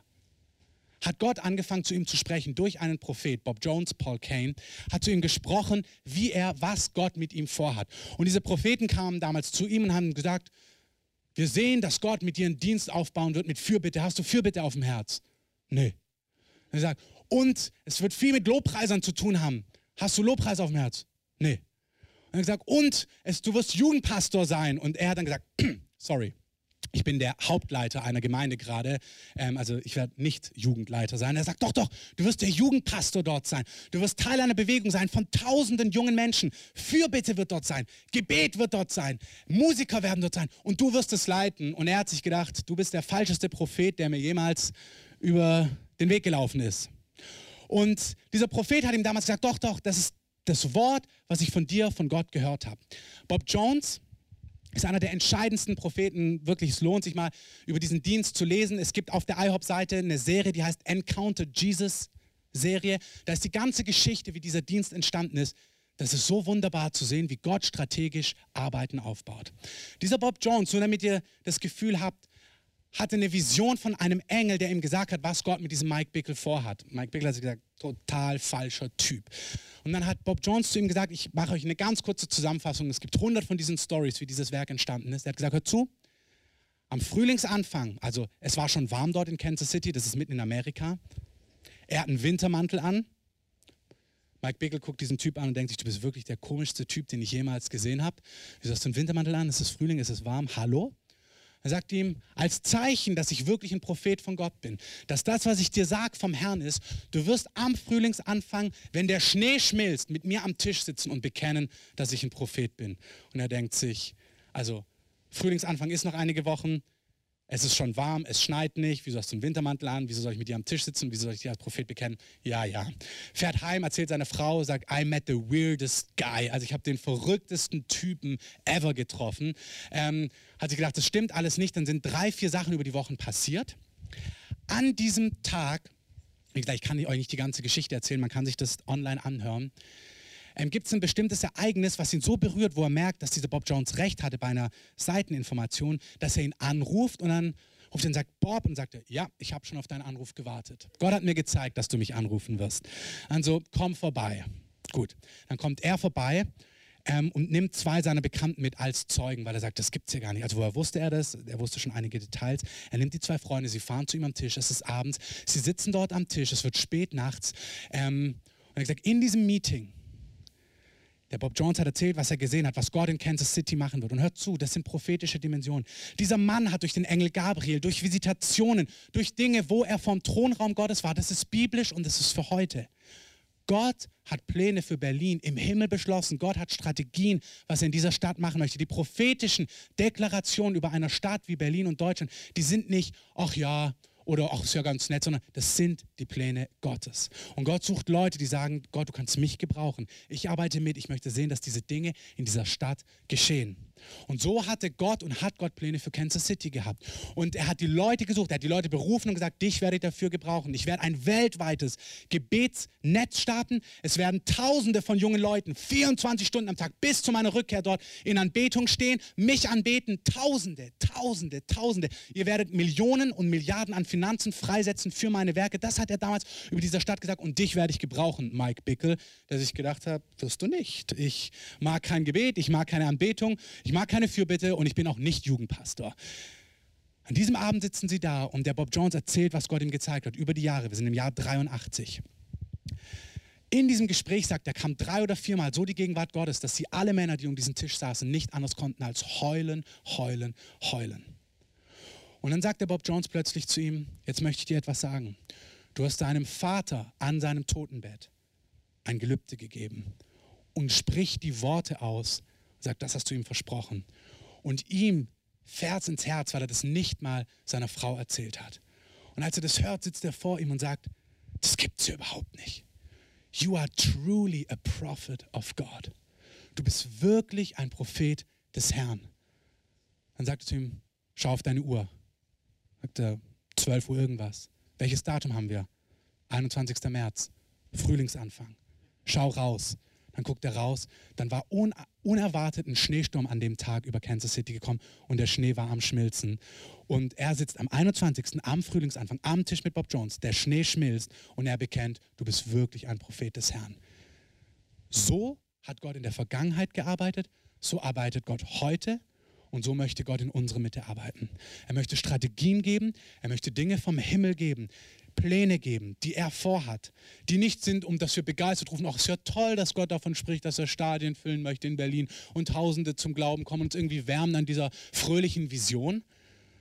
hat Gott angefangen zu ihm zu sprechen durch einen Prophet, Bob Jones, Paul Kane, hat zu ihm gesprochen, wie er, was Gott mit ihm vorhat. Und diese Propheten kamen damals zu ihm und haben gesagt, wir sehen, dass Gott mit dir einen Dienst aufbauen wird mit Fürbitte. Hast du Fürbitte auf dem Herz? Nee. Er sagt, und es wird viel mit Lobpreisern zu tun haben. Hast du Lobpreis auf dem Herz? Nee. Und er hat gesagt, und es, du wirst Jugendpastor sein. Und er hat dann gesagt, sorry, ich bin der Hauptleiter einer Gemeinde gerade, ähm, also ich werde nicht Jugendleiter sein. Er sagt, doch, doch, du wirst der Jugendpastor dort sein. Du wirst Teil einer Bewegung sein von tausenden jungen Menschen. Fürbitte wird dort sein, Gebet wird dort sein, Musiker werden dort sein und du wirst es leiten. Und er hat sich gedacht, du bist der falscheste Prophet, der mir jemals über den Weg gelaufen ist. Und dieser Prophet hat ihm damals gesagt, doch, doch, das ist das Wort, was ich von dir, von Gott gehört habe. Bob Jones, ist einer der entscheidendsten Propheten. Wirklich, es lohnt sich mal, über diesen Dienst zu lesen. Es gibt auf der IHOP-Seite eine Serie, die heißt Encounter Jesus Serie. Da ist die ganze Geschichte, wie dieser Dienst entstanden ist. Das ist so wunderbar zu sehen, wie Gott strategisch Arbeiten aufbaut. Dieser Bob Jones, nur damit ihr das Gefühl habt, hatte eine Vision von einem Engel, der ihm gesagt hat, was Gott mit diesem Mike Bickle vorhat. Mike Bickle hat gesagt, total falscher Typ. Und dann hat Bob Jones zu ihm gesagt, ich mache euch eine ganz kurze Zusammenfassung. Es gibt hundert von diesen Stories, wie dieses Werk entstanden ist. Er hat gesagt, hört zu, am Frühlingsanfang, also es war schon warm dort in Kansas City, das ist mitten in Amerika. Er hat einen Wintermantel an, Mike Bickle guckt diesen Typ an und denkt sich, du bist wirklich der komischste Typ, den ich jemals gesehen habe. Wieso hast du einen Wintermantel an? Ist es Frühling? Ist es warm? Hallo? Er sagt ihm, als Zeichen, dass ich wirklich ein Prophet von Gott bin, dass das, was ich dir sage vom Herrn ist, du wirst am Frühlingsanfang, wenn der Schnee schmilzt, mit mir am Tisch sitzen und bekennen, dass ich ein Prophet bin. Und er denkt sich, also Frühlingsanfang ist noch einige Wochen, es ist schon warm, es schneit nicht, wieso hast du einen Wintermantel an, wieso soll ich mit dir am Tisch sitzen, wieso soll ich dich als Prophet bekennen? Ja, ja. Fährt heim, erzählt seine Frau, sagt, I met the weirdest guy. Also ich habe den verrücktesten Typen ever getroffen. Ähm, hat sich gedacht, das stimmt alles nicht, dann sind drei, vier Sachen über die Wochen passiert. An diesem Tag, ich kann euch nicht die ganze Geschichte erzählen, man kann sich das online anhören, ähm, gibt es ein bestimmtes Ereignis, was ihn so berührt, wo er merkt, dass dieser Bob Jones recht hatte bei einer Seiteninformation, dass er ihn anruft und dann ruft er und sagt, Bob, und sagt er, ja, ich habe schon auf deinen Anruf gewartet. Gott hat mir gezeigt, dass du mich anrufen wirst. Also komm vorbei. Gut, dann kommt er vorbei ähm, und nimmt zwei seiner Bekannten mit als Zeugen, weil er sagt, das gibt es ja gar nicht. Also woher wusste er das? Er wusste schon einige Details. Er nimmt die zwei Freunde, sie fahren zu ihm am Tisch, es ist abends, sie sitzen dort am Tisch, es wird spät nachts. Ähm, und er sagt, in diesem Meeting der Bob Jones hat erzählt, was er gesehen hat, was Gott in Kansas City machen wird. Und hört zu, das sind prophetische Dimensionen. Dieser Mann hat durch den Engel Gabriel, durch Visitationen, durch Dinge, wo er vom Thronraum Gottes war, das ist biblisch und das ist für heute. Gott hat Pläne für Berlin im Himmel beschlossen. Gott hat Strategien, was er in dieser Stadt machen möchte. Die prophetischen Deklarationen über eine Stadt wie Berlin und Deutschland, die sind nicht, ach ja, oder ach, ist ja ganz nett, sondern das sind die Pläne Gottes. Und Gott sucht Leute, die sagen, Gott, du kannst mich gebrauchen. Ich arbeite mit, ich möchte sehen, dass diese Dinge in dieser Stadt geschehen. Und so hatte Gott und hat Gott Pläne für Kansas City gehabt. Und er hat die Leute gesucht, er hat die Leute berufen und gesagt, dich werde ich dafür gebrauchen. Ich werde ein weltweites Gebetsnetz starten. Es werden Tausende von jungen Leuten 24 Stunden am Tag bis zu meiner Rückkehr dort in Anbetung stehen, mich anbeten. Tausende, Tausende, Tausende. Ihr werdet Millionen und Milliarden an Finanzen freisetzen für meine Werke. Das hat er damals über dieser Stadt gesagt. Und dich werde ich gebrauchen, Mike Bickel, der sich gedacht hat, wirst du nicht. Ich mag kein Gebet, ich mag keine Anbetung. Ich mag keine Fürbitte und ich bin auch nicht Jugendpastor. An diesem Abend sitzen sie da und der Bob Jones erzählt, was Gott ihm gezeigt hat über die Jahre. Wir sind im Jahr 83. In diesem Gespräch sagt er, kam drei oder viermal so die Gegenwart Gottes, dass sie alle Männer, die um diesen Tisch saßen, nicht anders konnten als heulen, heulen, heulen. Und dann sagt der Bob Jones plötzlich zu ihm, jetzt möchte ich dir etwas sagen. Du hast deinem Vater an seinem Totenbett ein Gelübde gegeben und sprich die Worte aus, sagt, das hast du ihm versprochen. Und ihm fährt ins Herz, weil er das nicht mal seiner Frau erzählt hat. Und als er das hört, sitzt er vor ihm und sagt, das gibt es überhaupt nicht. You are truly a prophet of God. Du bist wirklich ein Prophet des Herrn. Dann sagt er zu ihm, schau auf deine Uhr. Sagt er, 12 Uhr irgendwas. Welches Datum haben wir? 21. März, Frühlingsanfang. Schau raus. Dann guckt er raus. Dann war un unerwartet ein Schneesturm an dem Tag über Kansas City gekommen und der Schnee war am Schmilzen. Und er sitzt am 21. am Frühlingsanfang am Tisch mit Bob Jones. Der Schnee schmilzt und er bekennt, du bist wirklich ein Prophet des Herrn. So hat Gott in der Vergangenheit gearbeitet, so arbeitet Gott heute und so möchte Gott in unserer Mitte arbeiten. Er möchte Strategien geben, er möchte Dinge vom Himmel geben, Pläne geben, die er vorhat, die nicht sind, um dass wir begeistert rufen, ach, es ist ja toll, dass Gott davon spricht, dass er Stadien füllen möchte in Berlin und Tausende zum Glauben kommen und uns irgendwie wärmen an dieser fröhlichen Vision,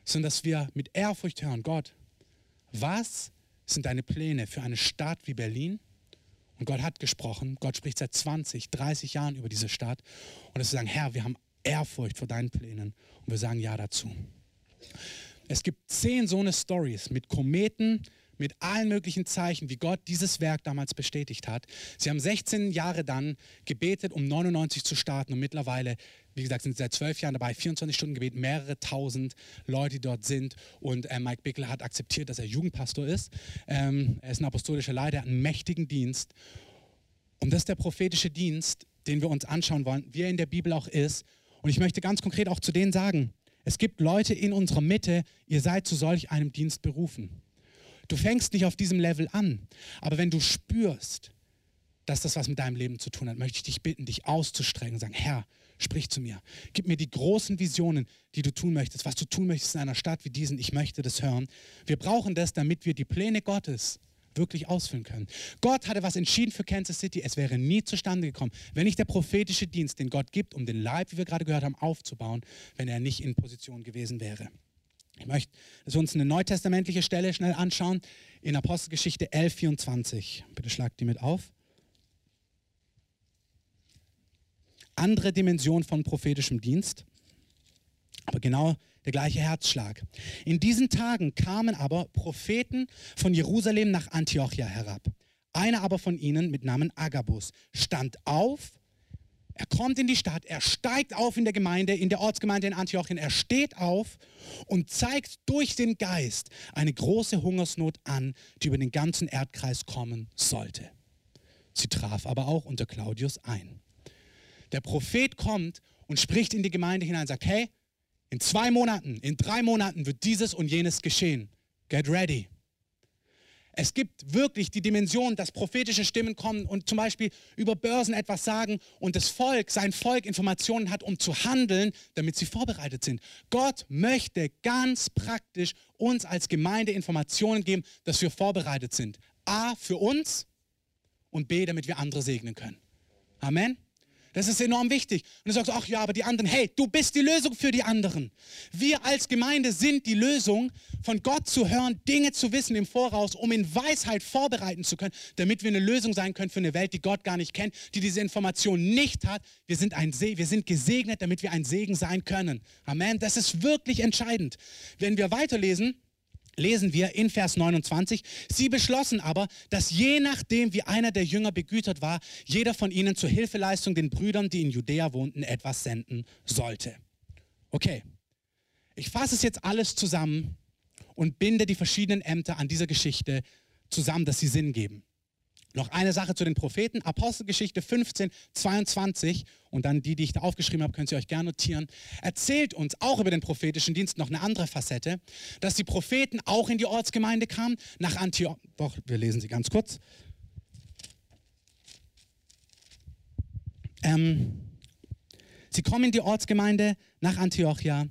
sondern dass wir mit Ehrfurcht hören, Gott, was sind deine Pläne für eine Stadt wie Berlin? Und Gott hat gesprochen, Gott spricht seit 20, 30 Jahren über diese Stadt und dass wir sagen, Herr, wir haben Ehrfurcht vor deinen Plänen und wir sagen Ja dazu. Es gibt zehn so eine Stories mit Kometen, mit allen möglichen Zeichen, wie Gott dieses Werk damals bestätigt hat. Sie haben 16 Jahre dann gebetet, um 99 zu starten und mittlerweile, wie gesagt, sind sie seit 12 Jahren dabei, 24 Stunden Gebet, mehrere tausend Leute, die dort sind und äh, Mike Bickle hat akzeptiert, dass er Jugendpastor ist. Ähm, er ist ein apostolischer Leiter, er hat einen mächtigen Dienst und das ist der prophetische Dienst, den wir uns anschauen wollen, wie er in der Bibel auch ist. Und ich möchte ganz konkret auch zu denen sagen, es gibt Leute in unserer Mitte, ihr seid zu solch einem Dienst berufen. Du fängst nicht auf diesem Level an, aber wenn du spürst, dass das was mit deinem Leben zu tun hat, möchte ich dich bitten, dich auszustrecken und sagen, Herr, sprich zu mir. Gib mir die großen Visionen, die du tun möchtest, was du tun möchtest in einer Stadt wie diesen. Ich möchte das hören. Wir brauchen das, damit wir die Pläne Gottes wirklich ausfüllen können. Gott hatte was entschieden für Kansas City. Es wäre nie zustande gekommen, wenn nicht der prophetische Dienst, den Gott gibt, um den Leib, wie wir gerade gehört haben, aufzubauen, wenn er nicht in Position gewesen wäre. Ich möchte, dass wir uns eine neutestamentliche Stelle schnell anschauen, in Apostelgeschichte 11, 24. Bitte schlagt die mit auf. Andere Dimension von prophetischem Dienst, aber genau der gleiche Herzschlag. In diesen Tagen kamen aber Propheten von Jerusalem nach Antiochia herab. Einer aber von ihnen mit Namen Agabus stand auf, er kommt in die Stadt, er steigt auf in der Gemeinde, in der Ortsgemeinde in Antiochien, er steht auf und zeigt durch den Geist eine große Hungersnot an, die über den ganzen Erdkreis kommen sollte. Sie traf aber auch unter Claudius ein. Der Prophet kommt und spricht in die Gemeinde hinein und sagt, hey, in zwei Monaten, in drei Monaten wird dieses und jenes geschehen. Get ready. Es gibt wirklich die Dimension, dass prophetische Stimmen kommen und zum Beispiel über Börsen etwas sagen und das Volk, sein Volk Informationen hat, um zu handeln, damit sie vorbereitet sind. Gott möchte ganz praktisch uns als Gemeinde Informationen geben, dass wir vorbereitet sind. A, für uns und B, damit wir andere segnen können. Amen. Das ist enorm wichtig. Und du sagst, ach ja, aber die anderen, hey, du bist die Lösung für die anderen. Wir als Gemeinde sind die Lösung, von Gott zu hören, Dinge zu wissen im Voraus, um in Weisheit vorbereiten zu können, damit wir eine Lösung sein können für eine Welt, die Gott gar nicht kennt, die diese Information nicht hat. Wir sind ein See, wir sind gesegnet, damit wir ein Segen sein können. Amen. Das ist wirklich entscheidend. Wenn wir weiterlesen, lesen wir in Vers 29, sie beschlossen aber, dass je nachdem, wie einer der Jünger begütert war, jeder von ihnen zur Hilfeleistung den Brüdern, die in Judäa wohnten, etwas senden sollte. Okay, ich fasse es jetzt alles zusammen und binde die verschiedenen Ämter an dieser Geschichte zusammen, dass sie Sinn geben. Noch eine Sache zu den Propheten. Apostelgeschichte 15, 22 und dann die, die ich da aufgeschrieben habe, könnt ihr euch gerne notieren. Erzählt uns auch über den prophetischen Dienst noch eine andere Facette, dass die Propheten auch in die Ortsgemeinde kamen, nach Antioch. Doch, wir lesen sie ganz kurz. Ähm, sie kommen in die Ortsgemeinde nach Antiochia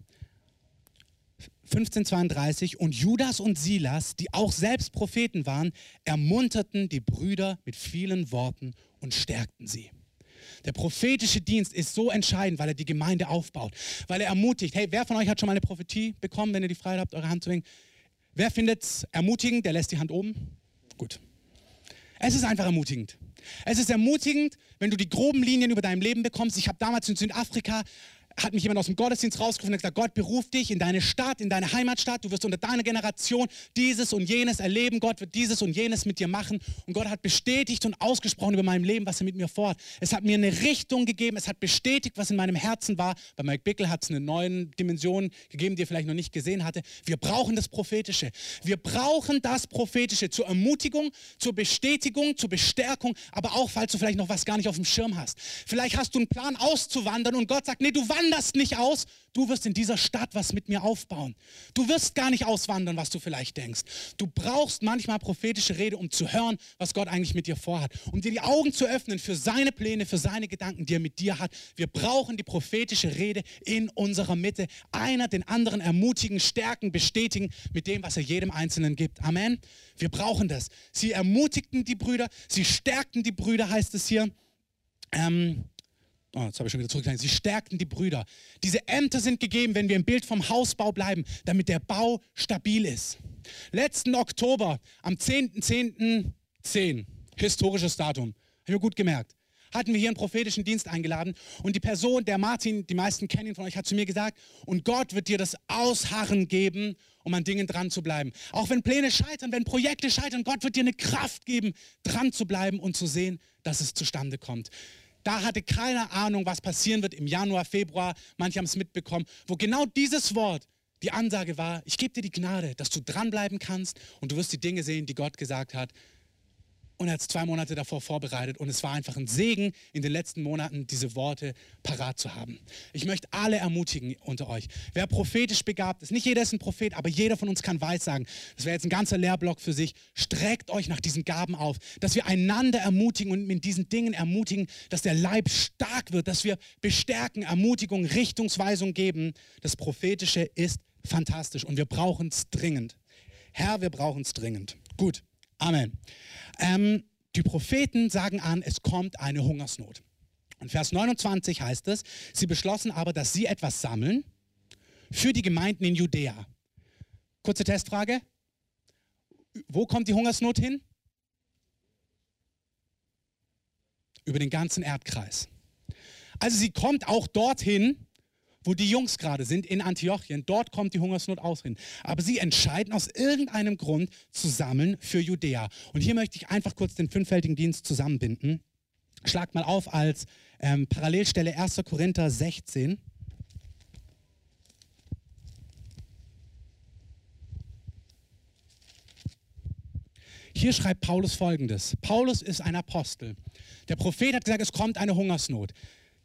1532 und Judas und Silas, die auch selbst Propheten waren, ermunterten die Brüder mit vielen Worten und stärkten sie. Der prophetische Dienst ist so entscheidend, weil er die Gemeinde aufbaut, weil er ermutigt. Hey, wer von euch hat schon mal eine Prophetie bekommen, wenn ihr die Freiheit habt, eure Hand zu hängen? Wer findet es ermutigend? Der lässt die Hand oben. Gut. Es ist einfach ermutigend. Es ist ermutigend, wenn du die groben Linien über deinem Leben bekommst. Ich habe damals in Südafrika hat mich jemand aus dem Gottesdienst rausgefunden und gesagt, Gott beruft dich in deine Stadt, in deine Heimatstadt. Du wirst unter deiner Generation dieses und jenes erleben. Gott wird dieses und jenes mit dir machen. Und Gott hat bestätigt und ausgesprochen über meinem Leben, was er mit mir vorhat. Es hat mir eine Richtung gegeben. Es hat bestätigt, was in meinem Herzen war. Bei Mike Bickel hat es eine neue Dimension gegeben, die er vielleicht noch nicht gesehen hatte. Wir brauchen das Prophetische. Wir brauchen das Prophetische zur Ermutigung, zur Bestätigung, zur Bestärkung, aber auch, falls du vielleicht noch was gar nicht auf dem Schirm hast. Vielleicht hast du einen Plan auszuwandern und Gott sagt, nee, du wanderst wanderst nicht aus, du wirst in dieser Stadt was mit mir aufbauen. Du wirst gar nicht auswandern, was du vielleicht denkst. Du brauchst manchmal prophetische Rede, um zu hören, was Gott eigentlich mit dir vorhat, um dir die Augen zu öffnen für seine Pläne, für seine Gedanken, die er mit dir hat. Wir brauchen die prophetische Rede in unserer Mitte. Einer den anderen ermutigen, stärken, bestätigen mit dem, was er jedem Einzelnen gibt. Amen. Wir brauchen das. Sie ermutigten die Brüder, sie stärkten die Brüder, heißt es hier. Ähm, Oh, jetzt habe ich schon wieder zurückgegangen. Sie stärkten die Brüder. Diese Ämter sind gegeben, wenn wir im Bild vom Hausbau bleiben, damit der Bau stabil ist. Letzten Oktober, am 10.10.10, 10, historisches Datum, habe ich mir gut gemerkt, hatten wir hier einen prophetischen Dienst eingeladen und die Person, der Martin, die meisten kennen ihn von euch, hat zu mir gesagt, und Gott wird dir das Ausharren geben, um an Dingen dran zu bleiben. Auch wenn Pläne scheitern, wenn Projekte scheitern, Gott wird dir eine Kraft geben, dran zu bleiben und zu sehen, dass es zustande kommt. Da hatte keine Ahnung, was passieren wird im Januar, Februar. Manche haben es mitbekommen, wo genau dieses Wort die Ansage war, ich gebe dir die Gnade, dass du dranbleiben kannst und du wirst die Dinge sehen, die Gott gesagt hat. Und er hat es zwei Monate davor vorbereitet und es war einfach ein Segen in den letzten Monaten, diese Worte parat zu haben. Ich möchte alle ermutigen unter euch. Wer prophetisch begabt ist, nicht jeder ist ein Prophet, aber jeder von uns kann weissagen. Das wäre jetzt ein ganzer Lehrblock für sich. Streckt euch nach diesen Gaben auf, dass wir einander ermutigen und mit diesen Dingen ermutigen, dass der Leib stark wird, dass wir bestärken, Ermutigung, Richtungsweisung geben. Das Prophetische ist fantastisch und wir brauchen es dringend. Herr, wir brauchen es dringend. Gut. Amen. Ähm, die Propheten sagen an, es kommt eine Hungersnot. Und Vers 29 heißt es, sie beschlossen aber, dass sie etwas sammeln für die Gemeinden in Judäa. Kurze Testfrage. Wo kommt die Hungersnot hin? Über den ganzen Erdkreis. Also sie kommt auch dorthin, wo die Jungs gerade sind, in Antiochien. Dort kommt die Hungersnot aus hin. Aber sie entscheiden aus irgendeinem Grund zu sammeln für Judäa. Und hier möchte ich einfach kurz den fünffältigen Dienst zusammenbinden. Schlag mal auf als ähm, Parallelstelle 1. Korinther 16. Hier schreibt Paulus folgendes. Paulus ist ein Apostel. Der Prophet hat gesagt, es kommt eine Hungersnot.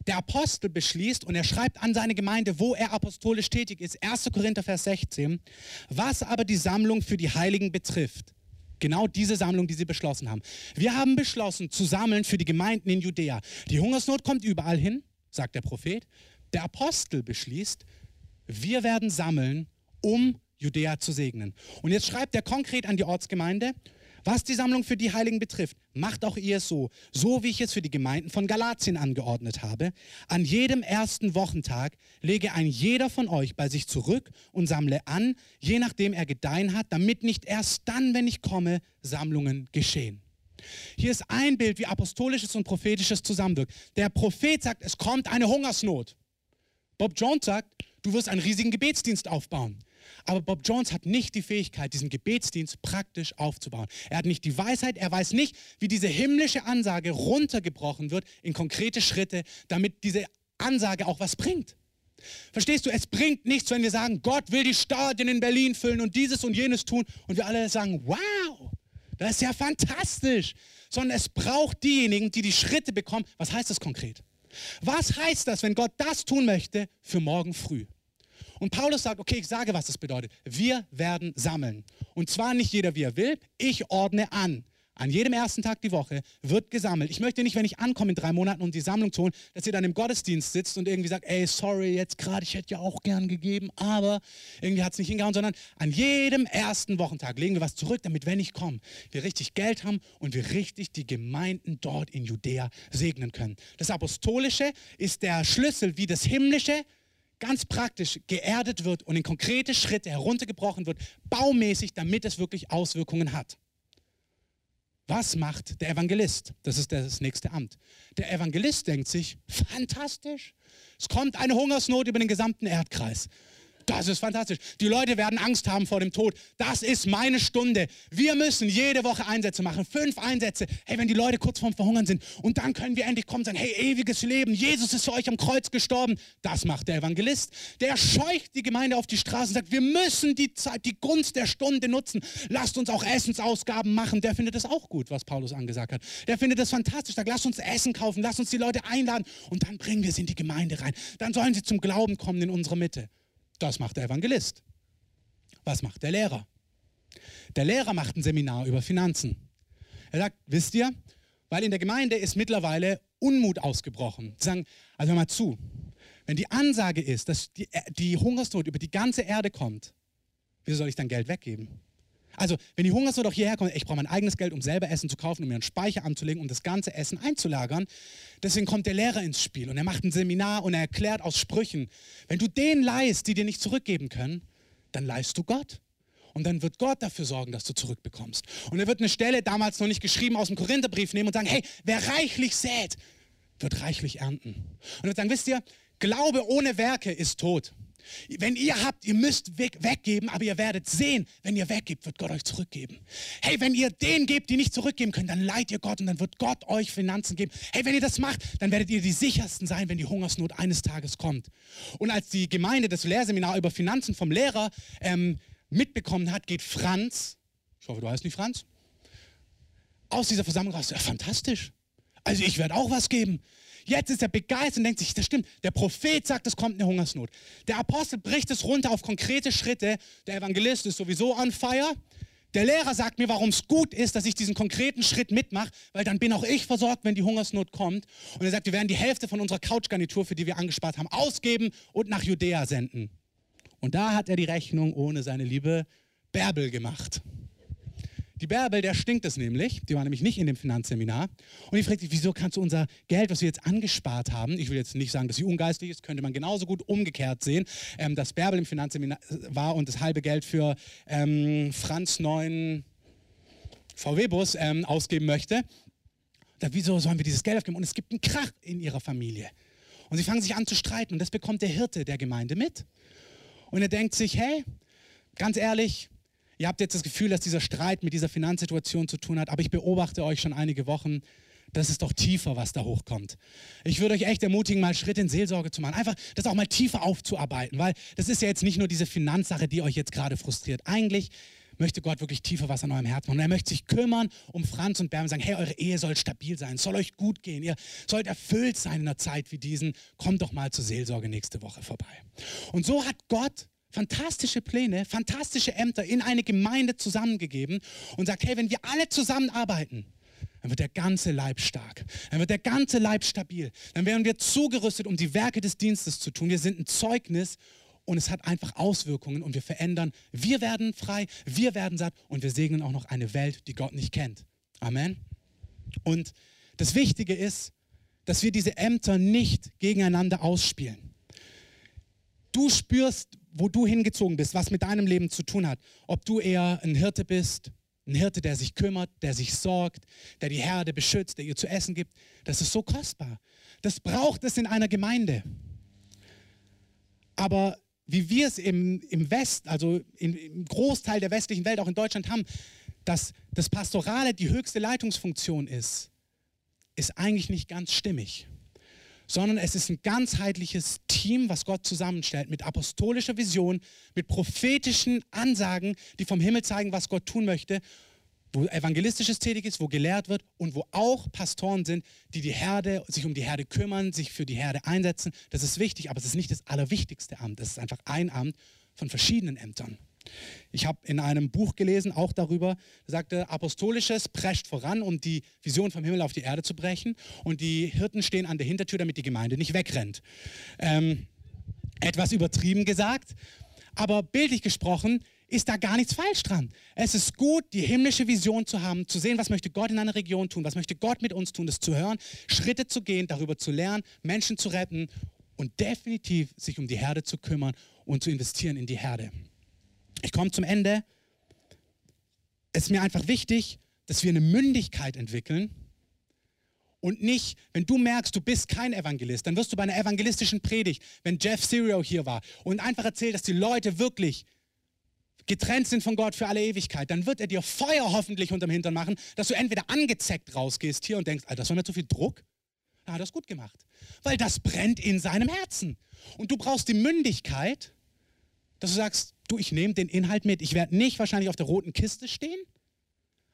Der Apostel beschließt und er schreibt an seine Gemeinde, wo er apostolisch tätig ist, 1. Korinther Vers 16, was aber die Sammlung für die Heiligen betrifft. Genau diese Sammlung, die sie beschlossen haben. Wir haben beschlossen zu sammeln für die Gemeinden in Judäa. Die Hungersnot kommt überall hin, sagt der Prophet. Der Apostel beschließt, wir werden sammeln, um Judäa zu segnen. Und jetzt schreibt er konkret an die Ortsgemeinde, was die Sammlung für die Heiligen betrifft, macht auch ihr es so, so wie ich es für die Gemeinden von Galatien angeordnet habe. An jedem ersten Wochentag lege ein jeder von euch bei sich zurück und sammle an, je nachdem er gedeihen hat, damit nicht erst dann, wenn ich komme, Sammlungen geschehen. Hier ist ein Bild, wie apostolisches und prophetisches zusammenwirkt. Der Prophet sagt, es kommt eine Hungersnot. Bob Jones sagt, du wirst einen riesigen Gebetsdienst aufbauen. Aber Bob Jones hat nicht die Fähigkeit, diesen Gebetsdienst praktisch aufzubauen. Er hat nicht die Weisheit, er weiß nicht, wie diese himmlische Ansage runtergebrochen wird in konkrete Schritte, damit diese Ansage auch was bringt. Verstehst du, es bringt nichts, wenn wir sagen, Gott will die Stadien in Berlin füllen und dieses und jenes tun und wir alle sagen, wow, das ist ja fantastisch. Sondern es braucht diejenigen, die die Schritte bekommen. Was heißt das konkret? Was heißt das, wenn Gott das tun möchte für morgen früh? Und Paulus sagt, okay, ich sage, was das bedeutet. Wir werden sammeln. Und zwar nicht jeder, wie er will. Ich ordne an. An jedem ersten Tag die Woche wird gesammelt. Ich möchte nicht, wenn ich ankomme in drei Monaten, um die Sammlung zu holen, dass ihr dann im Gottesdienst sitzt und irgendwie sagt, ey, sorry, jetzt gerade, ich hätte ja auch gern gegeben, aber irgendwie hat es nicht hingehauen, sondern an jedem ersten Wochentag legen wir was zurück, damit, wenn ich komme, wir richtig Geld haben und wir richtig die Gemeinden dort in Judäa segnen können. Das Apostolische ist der Schlüssel, wie das Himmlische ganz praktisch geerdet wird und in konkrete Schritte heruntergebrochen wird, baumäßig, damit es wirklich Auswirkungen hat. Was macht der Evangelist? Das ist das nächste Amt. Der Evangelist denkt sich, fantastisch, es kommt eine Hungersnot über den gesamten Erdkreis. Das ist fantastisch. Die Leute werden Angst haben vor dem Tod. Das ist meine Stunde. Wir müssen jede Woche Einsätze machen. Fünf Einsätze. Hey, wenn die Leute kurz vorm Verhungern sind und dann können wir endlich kommen und sagen, hey, ewiges Leben. Jesus ist für euch am Kreuz gestorben. Das macht der Evangelist. Der scheucht die Gemeinde auf die Straße und sagt, wir müssen die Zeit, die Gunst der Stunde nutzen. Lasst uns auch Essensausgaben machen. Der findet das auch gut, was Paulus angesagt hat. Der findet das fantastisch. Sagt, lasst uns Essen kaufen. Lasst uns die Leute einladen und dann bringen wir sie in die Gemeinde rein. Dann sollen sie zum Glauben kommen in unsere Mitte. Das macht der Evangelist. Was macht der Lehrer? Der Lehrer macht ein Seminar über Finanzen. Er sagt, wisst ihr, weil in der Gemeinde ist mittlerweile Unmut ausgebrochen. Sie sagen, also hör mal zu, wenn die Ansage ist, dass die, die Hungersnot über die ganze Erde kommt, wieso soll ich dann Geld weggeben? Also, wenn die Hungersnot auch hierher kommt, ich brauche mein eigenes Geld, um selber Essen zu kaufen, um mir einen Speicher anzulegen, um das ganze Essen einzulagern. Deswegen kommt der Lehrer ins Spiel und er macht ein Seminar und er erklärt aus Sprüchen, wenn du denen leihst, die dir nicht zurückgeben können, dann leihst du Gott. Und dann wird Gott dafür sorgen, dass du zurückbekommst. Und er wird eine Stelle, damals noch nicht geschrieben, aus dem Korintherbrief nehmen und sagen, hey, wer reichlich sät, wird reichlich ernten. Und er wird sagen, wisst ihr, Glaube ohne Werke ist tot. Wenn ihr habt, ihr müsst weg, weggeben, aber ihr werdet sehen, wenn ihr weggebt, wird Gott euch zurückgeben. Hey, wenn ihr denen gebt, die nicht zurückgeben können, dann leiht ihr Gott und dann wird Gott euch Finanzen geben. Hey, wenn ihr das macht, dann werdet ihr die sichersten sein, wenn die Hungersnot eines Tages kommt. Und als die Gemeinde das Lehrseminar über Finanzen vom Lehrer ähm, mitbekommen hat, geht Franz, ich hoffe, du heißt nicht Franz, aus dieser Versammlung raus. Ja, fantastisch. Also ich werde auch was geben. Jetzt ist er begeistert und denkt sich, das stimmt, der Prophet sagt, es kommt eine Hungersnot. Der Apostel bricht es runter auf konkrete Schritte. Der Evangelist ist sowieso on fire. Der Lehrer sagt mir, warum es gut ist, dass ich diesen konkreten Schritt mitmache, weil dann bin auch ich versorgt, wenn die Hungersnot kommt. Und er sagt, wir werden die Hälfte von unserer Couchgarnitur, für die wir angespart haben, ausgeben und nach Judäa senden. Und da hat er die Rechnung ohne seine liebe Bärbel gemacht. Die Bärbel, der stinkt es nämlich. Die war nämlich nicht in dem Finanzseminar. Und die fragt sich, wieso kannst du unser Geld, was wir jetzt angespart haben, ich will jetzt nicht sagen, dass sie ungeistlich ist, könnte man genauso gut umgekehrt sehen, ähm, dass Bärbel im Finanzseminar war und das halbe Geld für ähm, Franz neuen VW-Bus ähm, ausgeben möchte. Da, wieso sollen wir dieses Geld aufgeben? Und es gibt einen Krach in ihrer Familie. Und sie fangen sich an zu streiten und das bekommt der Hirte der Gemeinde mit. Und er denkt sich, hey, ganz ehrlich, Ihr habt jetzt das Gefühl, dass dieser Streit mit dieser Finanzsituation zu tun hat, aber ich beobachte euch schon einige Wochen. Das ist doch tiefer, was da hochkommt. Ich würde euch echt ermutigen, mal Schritt in Seelsorge zu machen. Einfach das auch mal tiefer aufzuarbeiten, weil das ist ja jetzt nicht nur diese Finanzsache, die euch jetzt gerade frustriert. Eigentlich möchte Gott wirklich tiefer was an eurem Herzen machen. er möchte sich kümmern um Franz und Bärm und sagen, hey, eure Ehe soll stabil sein, soll euch gut gehen, ihr sollt erfüllt sein in einer Zeit wie diesen. Kommt doch mal zur Seelsorge nächste Woche vorbei. Und so hat Gott fantastische Pläne, fantastische Ämter in eine Gemeinde zusammengegeben und sagt, hey, wenn wir alle zusammenarbeiten, dann wird der ganze Leib stark, dann wird der ganze Leib stabil, dann werden wir zugerüstet, um die Werke des Dienstes zu tun. Wir sind ein Zeugnis und es hat einfach Auswirkungen und wir verändern. Wir werden frei, wir werden satt und wir segnen auch noch eine Welt, die Gott nicht kennt. Amen. Und das Wichtige ist, dass wir diese Ämter nicht gegeneinander ausspielen. Du spürst, wo du hingezogen bist, was mit deinem Leben zu tun hat. Ob du eher ein Hirte bist, ein Hirte, der sich kümmert, der sich sorgt, der die Herde beschützt, der ihr zu essen gibt. Das ist so kostbar. Das braucht es in einer Gemeinde. Aber wie wir es im, im West, also im, im Großteil der westlichen Welt, auch in Deutschland haben, dass das Pastorale die höchste Leitungsfunktion ist, ist eigentlich nicht ganz stimmig sondern es ist ein ganzheitliches Team, was Gott zusammenstellt mit apostolischer Vision, mit prophetischen Ansagen, die vom Himmel zeigen, was Gott tun möchte, wo evangelistisches tätig ist, wo gelehrt wird und wo auch Pastoren sind, die die Herde, sich um die Herde kümmern, sich für die Herde einsetzen. Das ist wichtig, aber es ist nicht das allerwichtigste Amt. Es ist einfach ein Amt von verschiedenen Ämtern. Ich habe in einem Buch gelesen, auch darüber, da sagte, Apostolisches prescht voran, um die Vision vom Himmel auf die Erde zu brechen. Und die Hirten stehen an der Hintertür, damit die Gemeinde nicht wegrennt. Ähm, etwas übertrieben gesagt, aber bildlich gesprochen ist da gar nichts falsch dran. Es ist gut, die himmlische Vision zu haben, zu sehen, was möchte Gott in einer Region tun, was möchte Gott mit uns tun, das zu hören, Schritte zu gehen, darüber zu lernen, Menschen zu retten und definitiv sich um die Herde zu kümmern und zu investieren in die Herde. Ich komme zum Ende. Es ist mir einfach wichtig, dass wir eine Mündigkeit entwickeln und nicht, wenn du merkst, du bist kein Evangelist, dann wirst du bei einer evangelistischen Predigt, wenn Jeff Serio hier war und einfach erzählt, dass die Leute wirklich getrennt sind von Gott für alle Ewigkeit, dann wird er dir Feuer hoffentlich unterm Hintern machen, dass du entweder angezeckt rausgehst hier und denkst, Alter, das war mir zu viel Druck. Da hat er es gut gemacht. Weil das brennt in seinem Herzen. Und du brauchst die Mündigkeit, dass du sagst, du, ich nehme den Inhalt mit. Ich werde nicht wahrscheinlich auf der roten Kiste stehen,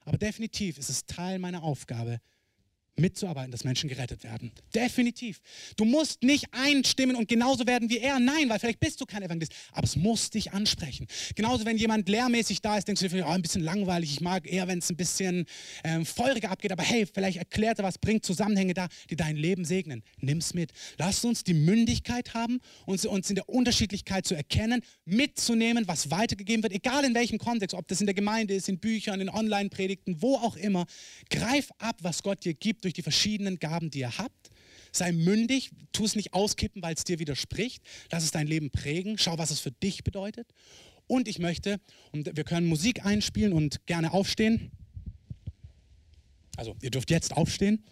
aber definitiv ist es Teil meiner Aufgabe, mitzuarbeiten, dass Menschen gerettet werden. Definitiv. Du musst nicht einstimmen und genauso werden wie er. Nein, weil vielleicht bist du kein Evangelist, aber es muss dich ansprechen. Genauso, wenn jemand lehrmäßig da ist, denkst du dir, oh, ein bisschen langweilig, ich mag eher, wenn es ein bisschen ähm, feuriger abgeht, aber hey, vielleicht erklärt er was, bringt Zusammenhänge da, die dein Leben segnen. Nimm's mit. Lass uns die Mündigkeit haben, uns, uns in der Unterschiedlichkeit zu erkennen, mitzunehmen, was weitergegeben wird, egal in welchem Kontext, ob das in der Gemeinde ist, in Büchern, in Online-Predigten, wo auch immer. Greif ab, was Gott dir gibt durch die verschiedenen Gaben, die ihr habt. Sei mündig, tu es nicht auskippen, weil es dir widerspricht. Lass es dein Leben prägen. Schau, was es für dich bedeutet. Und ich möchte, und wir können Musik einspielen und gerne aufstehen. Also, ihr dürft jetzt aufstehen.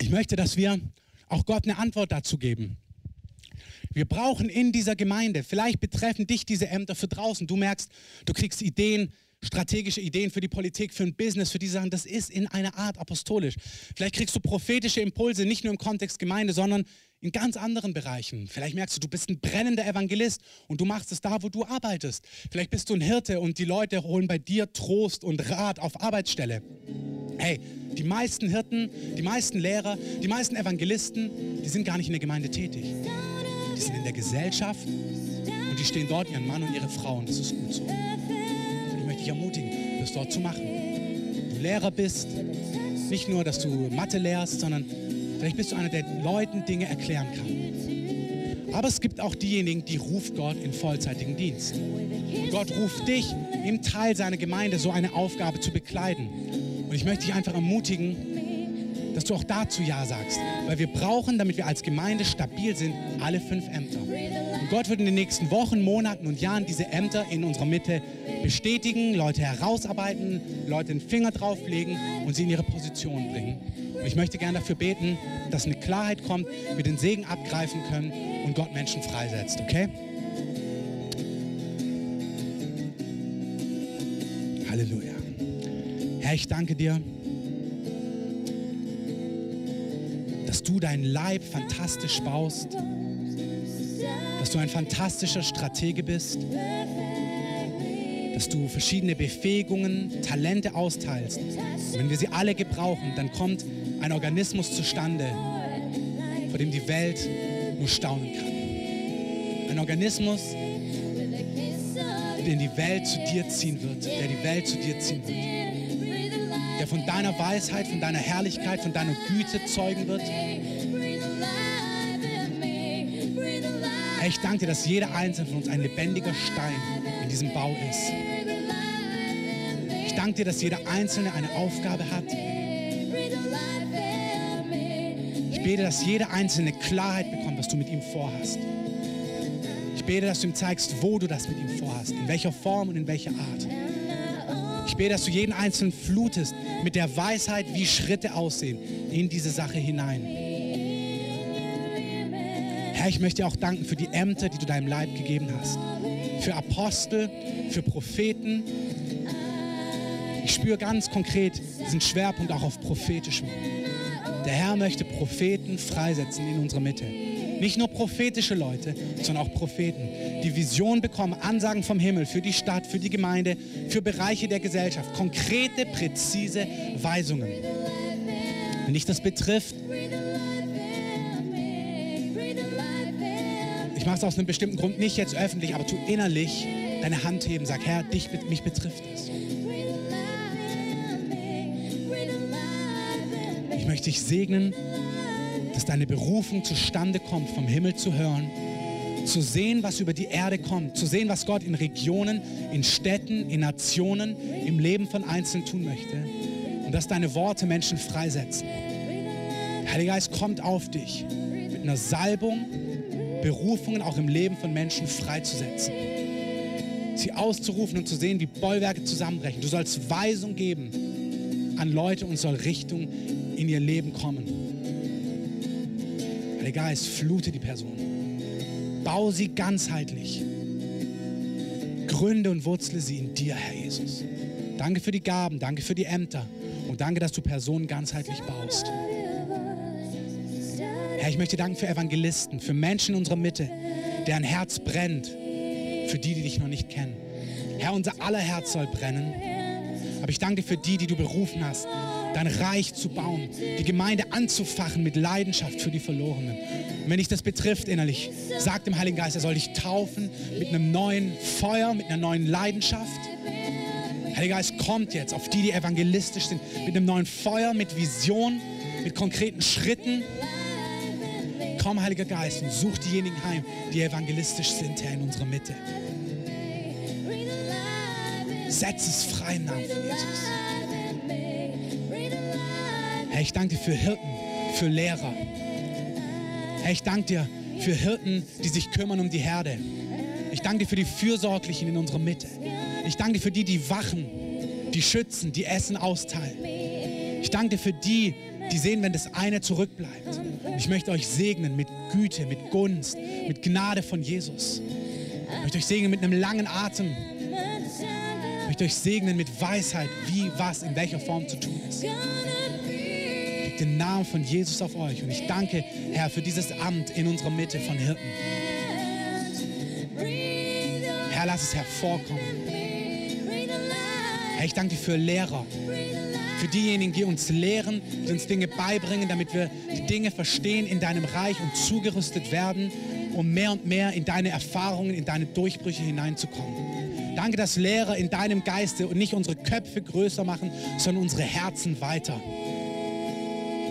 Ich möchte, dass wir auch Gott eine Antwort dazu geben. Wir brauchen in dieser Gemeinde, vielleicht betreffen dich diese Ämter für draußen. Du merkst, du kriegst Ideen, strategische Ideen für die Politik, für ein Business, für die Sachen. Das ist in einer Art apostolisch. Vielleicht kriegst du prophetische Impulse, nicht nur im Kontext Gemeinde, sondern in ganz anderen Bereichen. Vielleicht merkst du, du bist ein brennender Evangelist und du machst es da, wo du arbeitest. Vielleicht bist du ein Hirte und die Leute holen bei dir Trost und Rat auf Arbeitsstelle. Hey, die meisten Hirten, die meisten Lehrer, die meisten Evangelisten, die sind gar nicht in der Gemeinde tätig die sind in der Gesellschaft und die stehen dort, ihren Mann und ihre Frau und das ist gut so. Ich möchte dich ermutigen, das dort zu machen. Du Lehrer bist, nicht nur, dass du Mathe lehrst, sondern vielleicht bist du einer, der Leuten Dinge erklären kann. Aber es gibt auch diejenigen, die ruft Gott in vollzeitigen Dienst. Und Gott ruft dich, im Teil seiner Gemeinde so eine Aufgabe zu bekleiden. Und ich möchte dich einfach ermutigen, dass du auch dazu Ja sagst. Weil wir brauchen, damit wir als Gemeinde stabil sind, alle fünf Ämter. Und Gott wird in den nächsten Wochen, Monaten und Jahren diese Ämter in unserer Mitte bestätigen, Leute herausarbeiten, Leute den Finger drauflegen und sie in ihre Position bringen. Und ich möchte gerne dafür beten, dass eine Klarheit kommt, wir den Segen abgreifen können und Gott Menschen freisetzt, okay? Halleluja. Herr, ich danke dir, du deinen Leib fantastisch baust, dass du ein fantastischer Stratege bist, dass du verschiedene Befähigungen, Talente austeilst. Und wenn wir sie alle gebrauchen, dann kommt ein Organismus zustande, vor dem die Welt nur staunen kann. Ein Organismus, den die Welt zu dir ziehen wird, der die Welt zu dir ziehen wird, von deiner Weisheit, von deiner Herrlichkeit, von deiner Güte zeugen wird. Herr, ich danke dir, dass jeder einzelne von uns ein lebendiger Stein in diesem Bau ist. Ich danke dir, dass jeder Einzelne eine Aufgabe hat. Ich bete, dass jeder Einzelne Klarheit bekommt, was du mit ihm vorhast. Ich bete, dass du ihm zeigst, wo du das mit ihm vorhast, in welcher Form und in welcher Art. Ich bete, dass du jeden Einzelnen flutest mit der Weisheit, wie Schritte aussehen, in diese Sache hinein. Herr, ich möchte dir auch danken für die Ämter, die du deinem Leib gegeben hast. Für Apostel, für Propheten. Ich spüre ganz konkret diesen Schwerpunkt auch auf prophetischem. Der Herr möchte Propheten freisetzen in unserer Mitte. Nicht nur prophetische Leute, sondern auch Propheten, die Vision bekommen, Ansagen vom Himmel für die Stadt, für die Gemeinde, für Bereiche der Gesellschaft. Konkrete, präzise Weisungen. Wenn dich das betrifft, ich mache es aus einem bestimmten Grund nicht jetzt öffentlich, aber tu innerlich deine Hand heben, sag, Herr, dich, mich betrifft es. Ich möchte dich segnen, dass deine Berufung zustande kommt, vom Himmel zu hören, zu sehen, was über die Erde kommt, zu sehen, was Gott in Regionen, in Städten, in Nationen, im Leben von Einzelnen tun möchte und dass deine Worte Menschen freisetzen. Heiliger Geist kommt auf dich mit einer Salbung, Berufungen auch im Leben von Menschen freizusetzen. Sie auszurufen und zu sehen, wie Bollwerke zusammenbrechen. Du sollst Weisung geben an Leute und soll Richtung in ihr Leben kommen. Heiliger Geist, flute die Person. Bau sie ganzheitlich. Gründe und wurzle sie in dir, Herr Jesus. Danke für die Gaben, danke für die Ämter und danke, dass du Personen ganzheitlich baust. Herr, ich möchte danken für Evangelisten, für Menschen in unserer Mitte, deren Herz brennt, für die, die dich noch nicht kennen. Herr, unser aller Herz soll brennen. Aber ich danke für die, die du berufen hast, dein Reich zu bauen, die Gemeinde anzufachen mit Leidenschaft für die Verlorenen. Und wenn dich das betrifft innerlich, sag dem Heiligen Geist, er soll dich taufen mit einem neuen Feuer, mit einer neuen Leidenschaft. Heiliger Geist kommt jetzt auf die, die evangelistisch sind, mit einem neuen Feuer, mit Vision, mit konkreten Schritten. Komm, Heiliger Geist, und such diejenigen heim, die evangelistisch sind, Herr, in unserer Mitte. Setz es frei im Namen von Jesus. Herr, ich danke dir für Hirten, für Lehrer. Herr, ich danke dir für Hirten, die sich kümmern um die Herde. Ich danke dir für die Fürsorglichen in unserer Mitte. Ich danke dir für die, die wachen, die schützen, die Essen austeilen. Ich danke dir für die, die sehen, wenn das eine zurückbleibt. Ich möchte euch segnen mit Güte, mit Gunst, mit Gnade von Jesus. Ich möchte euch segnen mit einem langen Atem. Ich möchte euch segnen mit Weisheit, wie, was, in welcher Form zu tun ist. Legt den Namen von Jesus auf euch und ich danke, Herr, für dieses Amt in unserer Mitte von Hirten. Herr, lass es hervorkommen. Herr, ich danke dir für Lehrer, für diejenigen, die uns lehren, die uns Dinge beibringen, damit wir die Dinge verstehen in deinem Reich und zugerüstet werden, um mehr und mehr in deine Erfahrungen, in deine Durchbrüche hineinzukommen. Danke, dass Lehrer in deinem Geiste und nicht unsere Köpfe größer machen, sondern unsere Herzen weiter.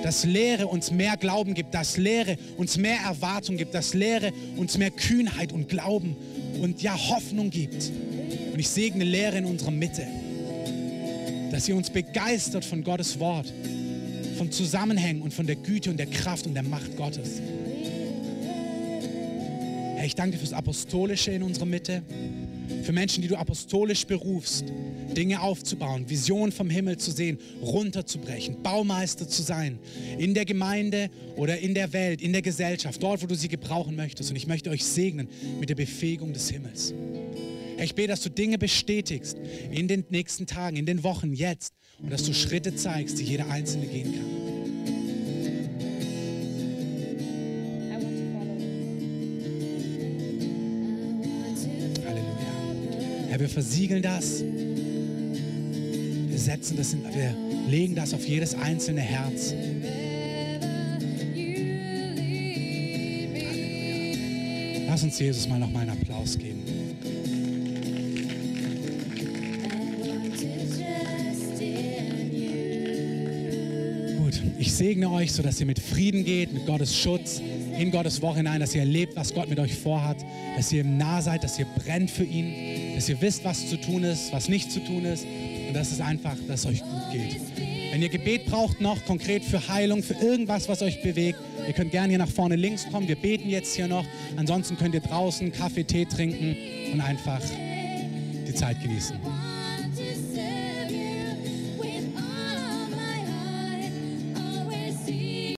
Dass Lehre uns mehr Glauben gibt, dass Lehre uns mehr Erwartung gibt, dass Lehre uns mehr Kühnheit und Glauben und ja Hoffnung gibt. Und ich segne Lehre in unserer Mitte, dass sie uns begeistert von Gottes Wort, von Zusammenhängen und von der Güte und der Kraft und der Macht Gottes. Herr, ich danke dir fürs Apostolische in unserer Mitte, für Menschen, die du apostolisch berufst, Dinge aufzubauen, Visionen vom Himmel zu sehen, runterzubrechen, Baumeister zu sein, in der Gemeinde oder in der Welt, in der Gesellschaft, dort, wo du sie gebrauchen möchtest. Und ich möchte euch segnen mit der Befähigung des Himmels. Ich bete, dass du Dinge bestätigst in den nächsten Tagen, in den Wochen, jetzt und dass du Schritte zeigst, die jeder Einzelne gehen kann. Versiegeln das. Wir setzen das, in, wir legen das auf jedes einzelne Herz. Lass uns Jesus mal noch mal einen Applaus geben. Gut, ich segne euch, sodass ihr mit Frieden geht, mit Gottes Schutz, in Gottes Woche hinein, dass ihr erlebt, was Gott mit euch vorhat, dass ihr ihm nah seid, dass ihr brennt für ihn, dass ihr wisst, was zu tun ist, was nicht zu tun ist und dass es einfach, dass es euch gut geht. Wenn ihr Gebet braucht noch konkret für Heilung, für irgendwas, was euch bewegt, ihr könnt gerne hier nach vorne links kommen. Wir beten jetzt hier noch. Ansonsten könnt ihr draußen Kaffee, Tee trinken und einfach die Zeit genießen.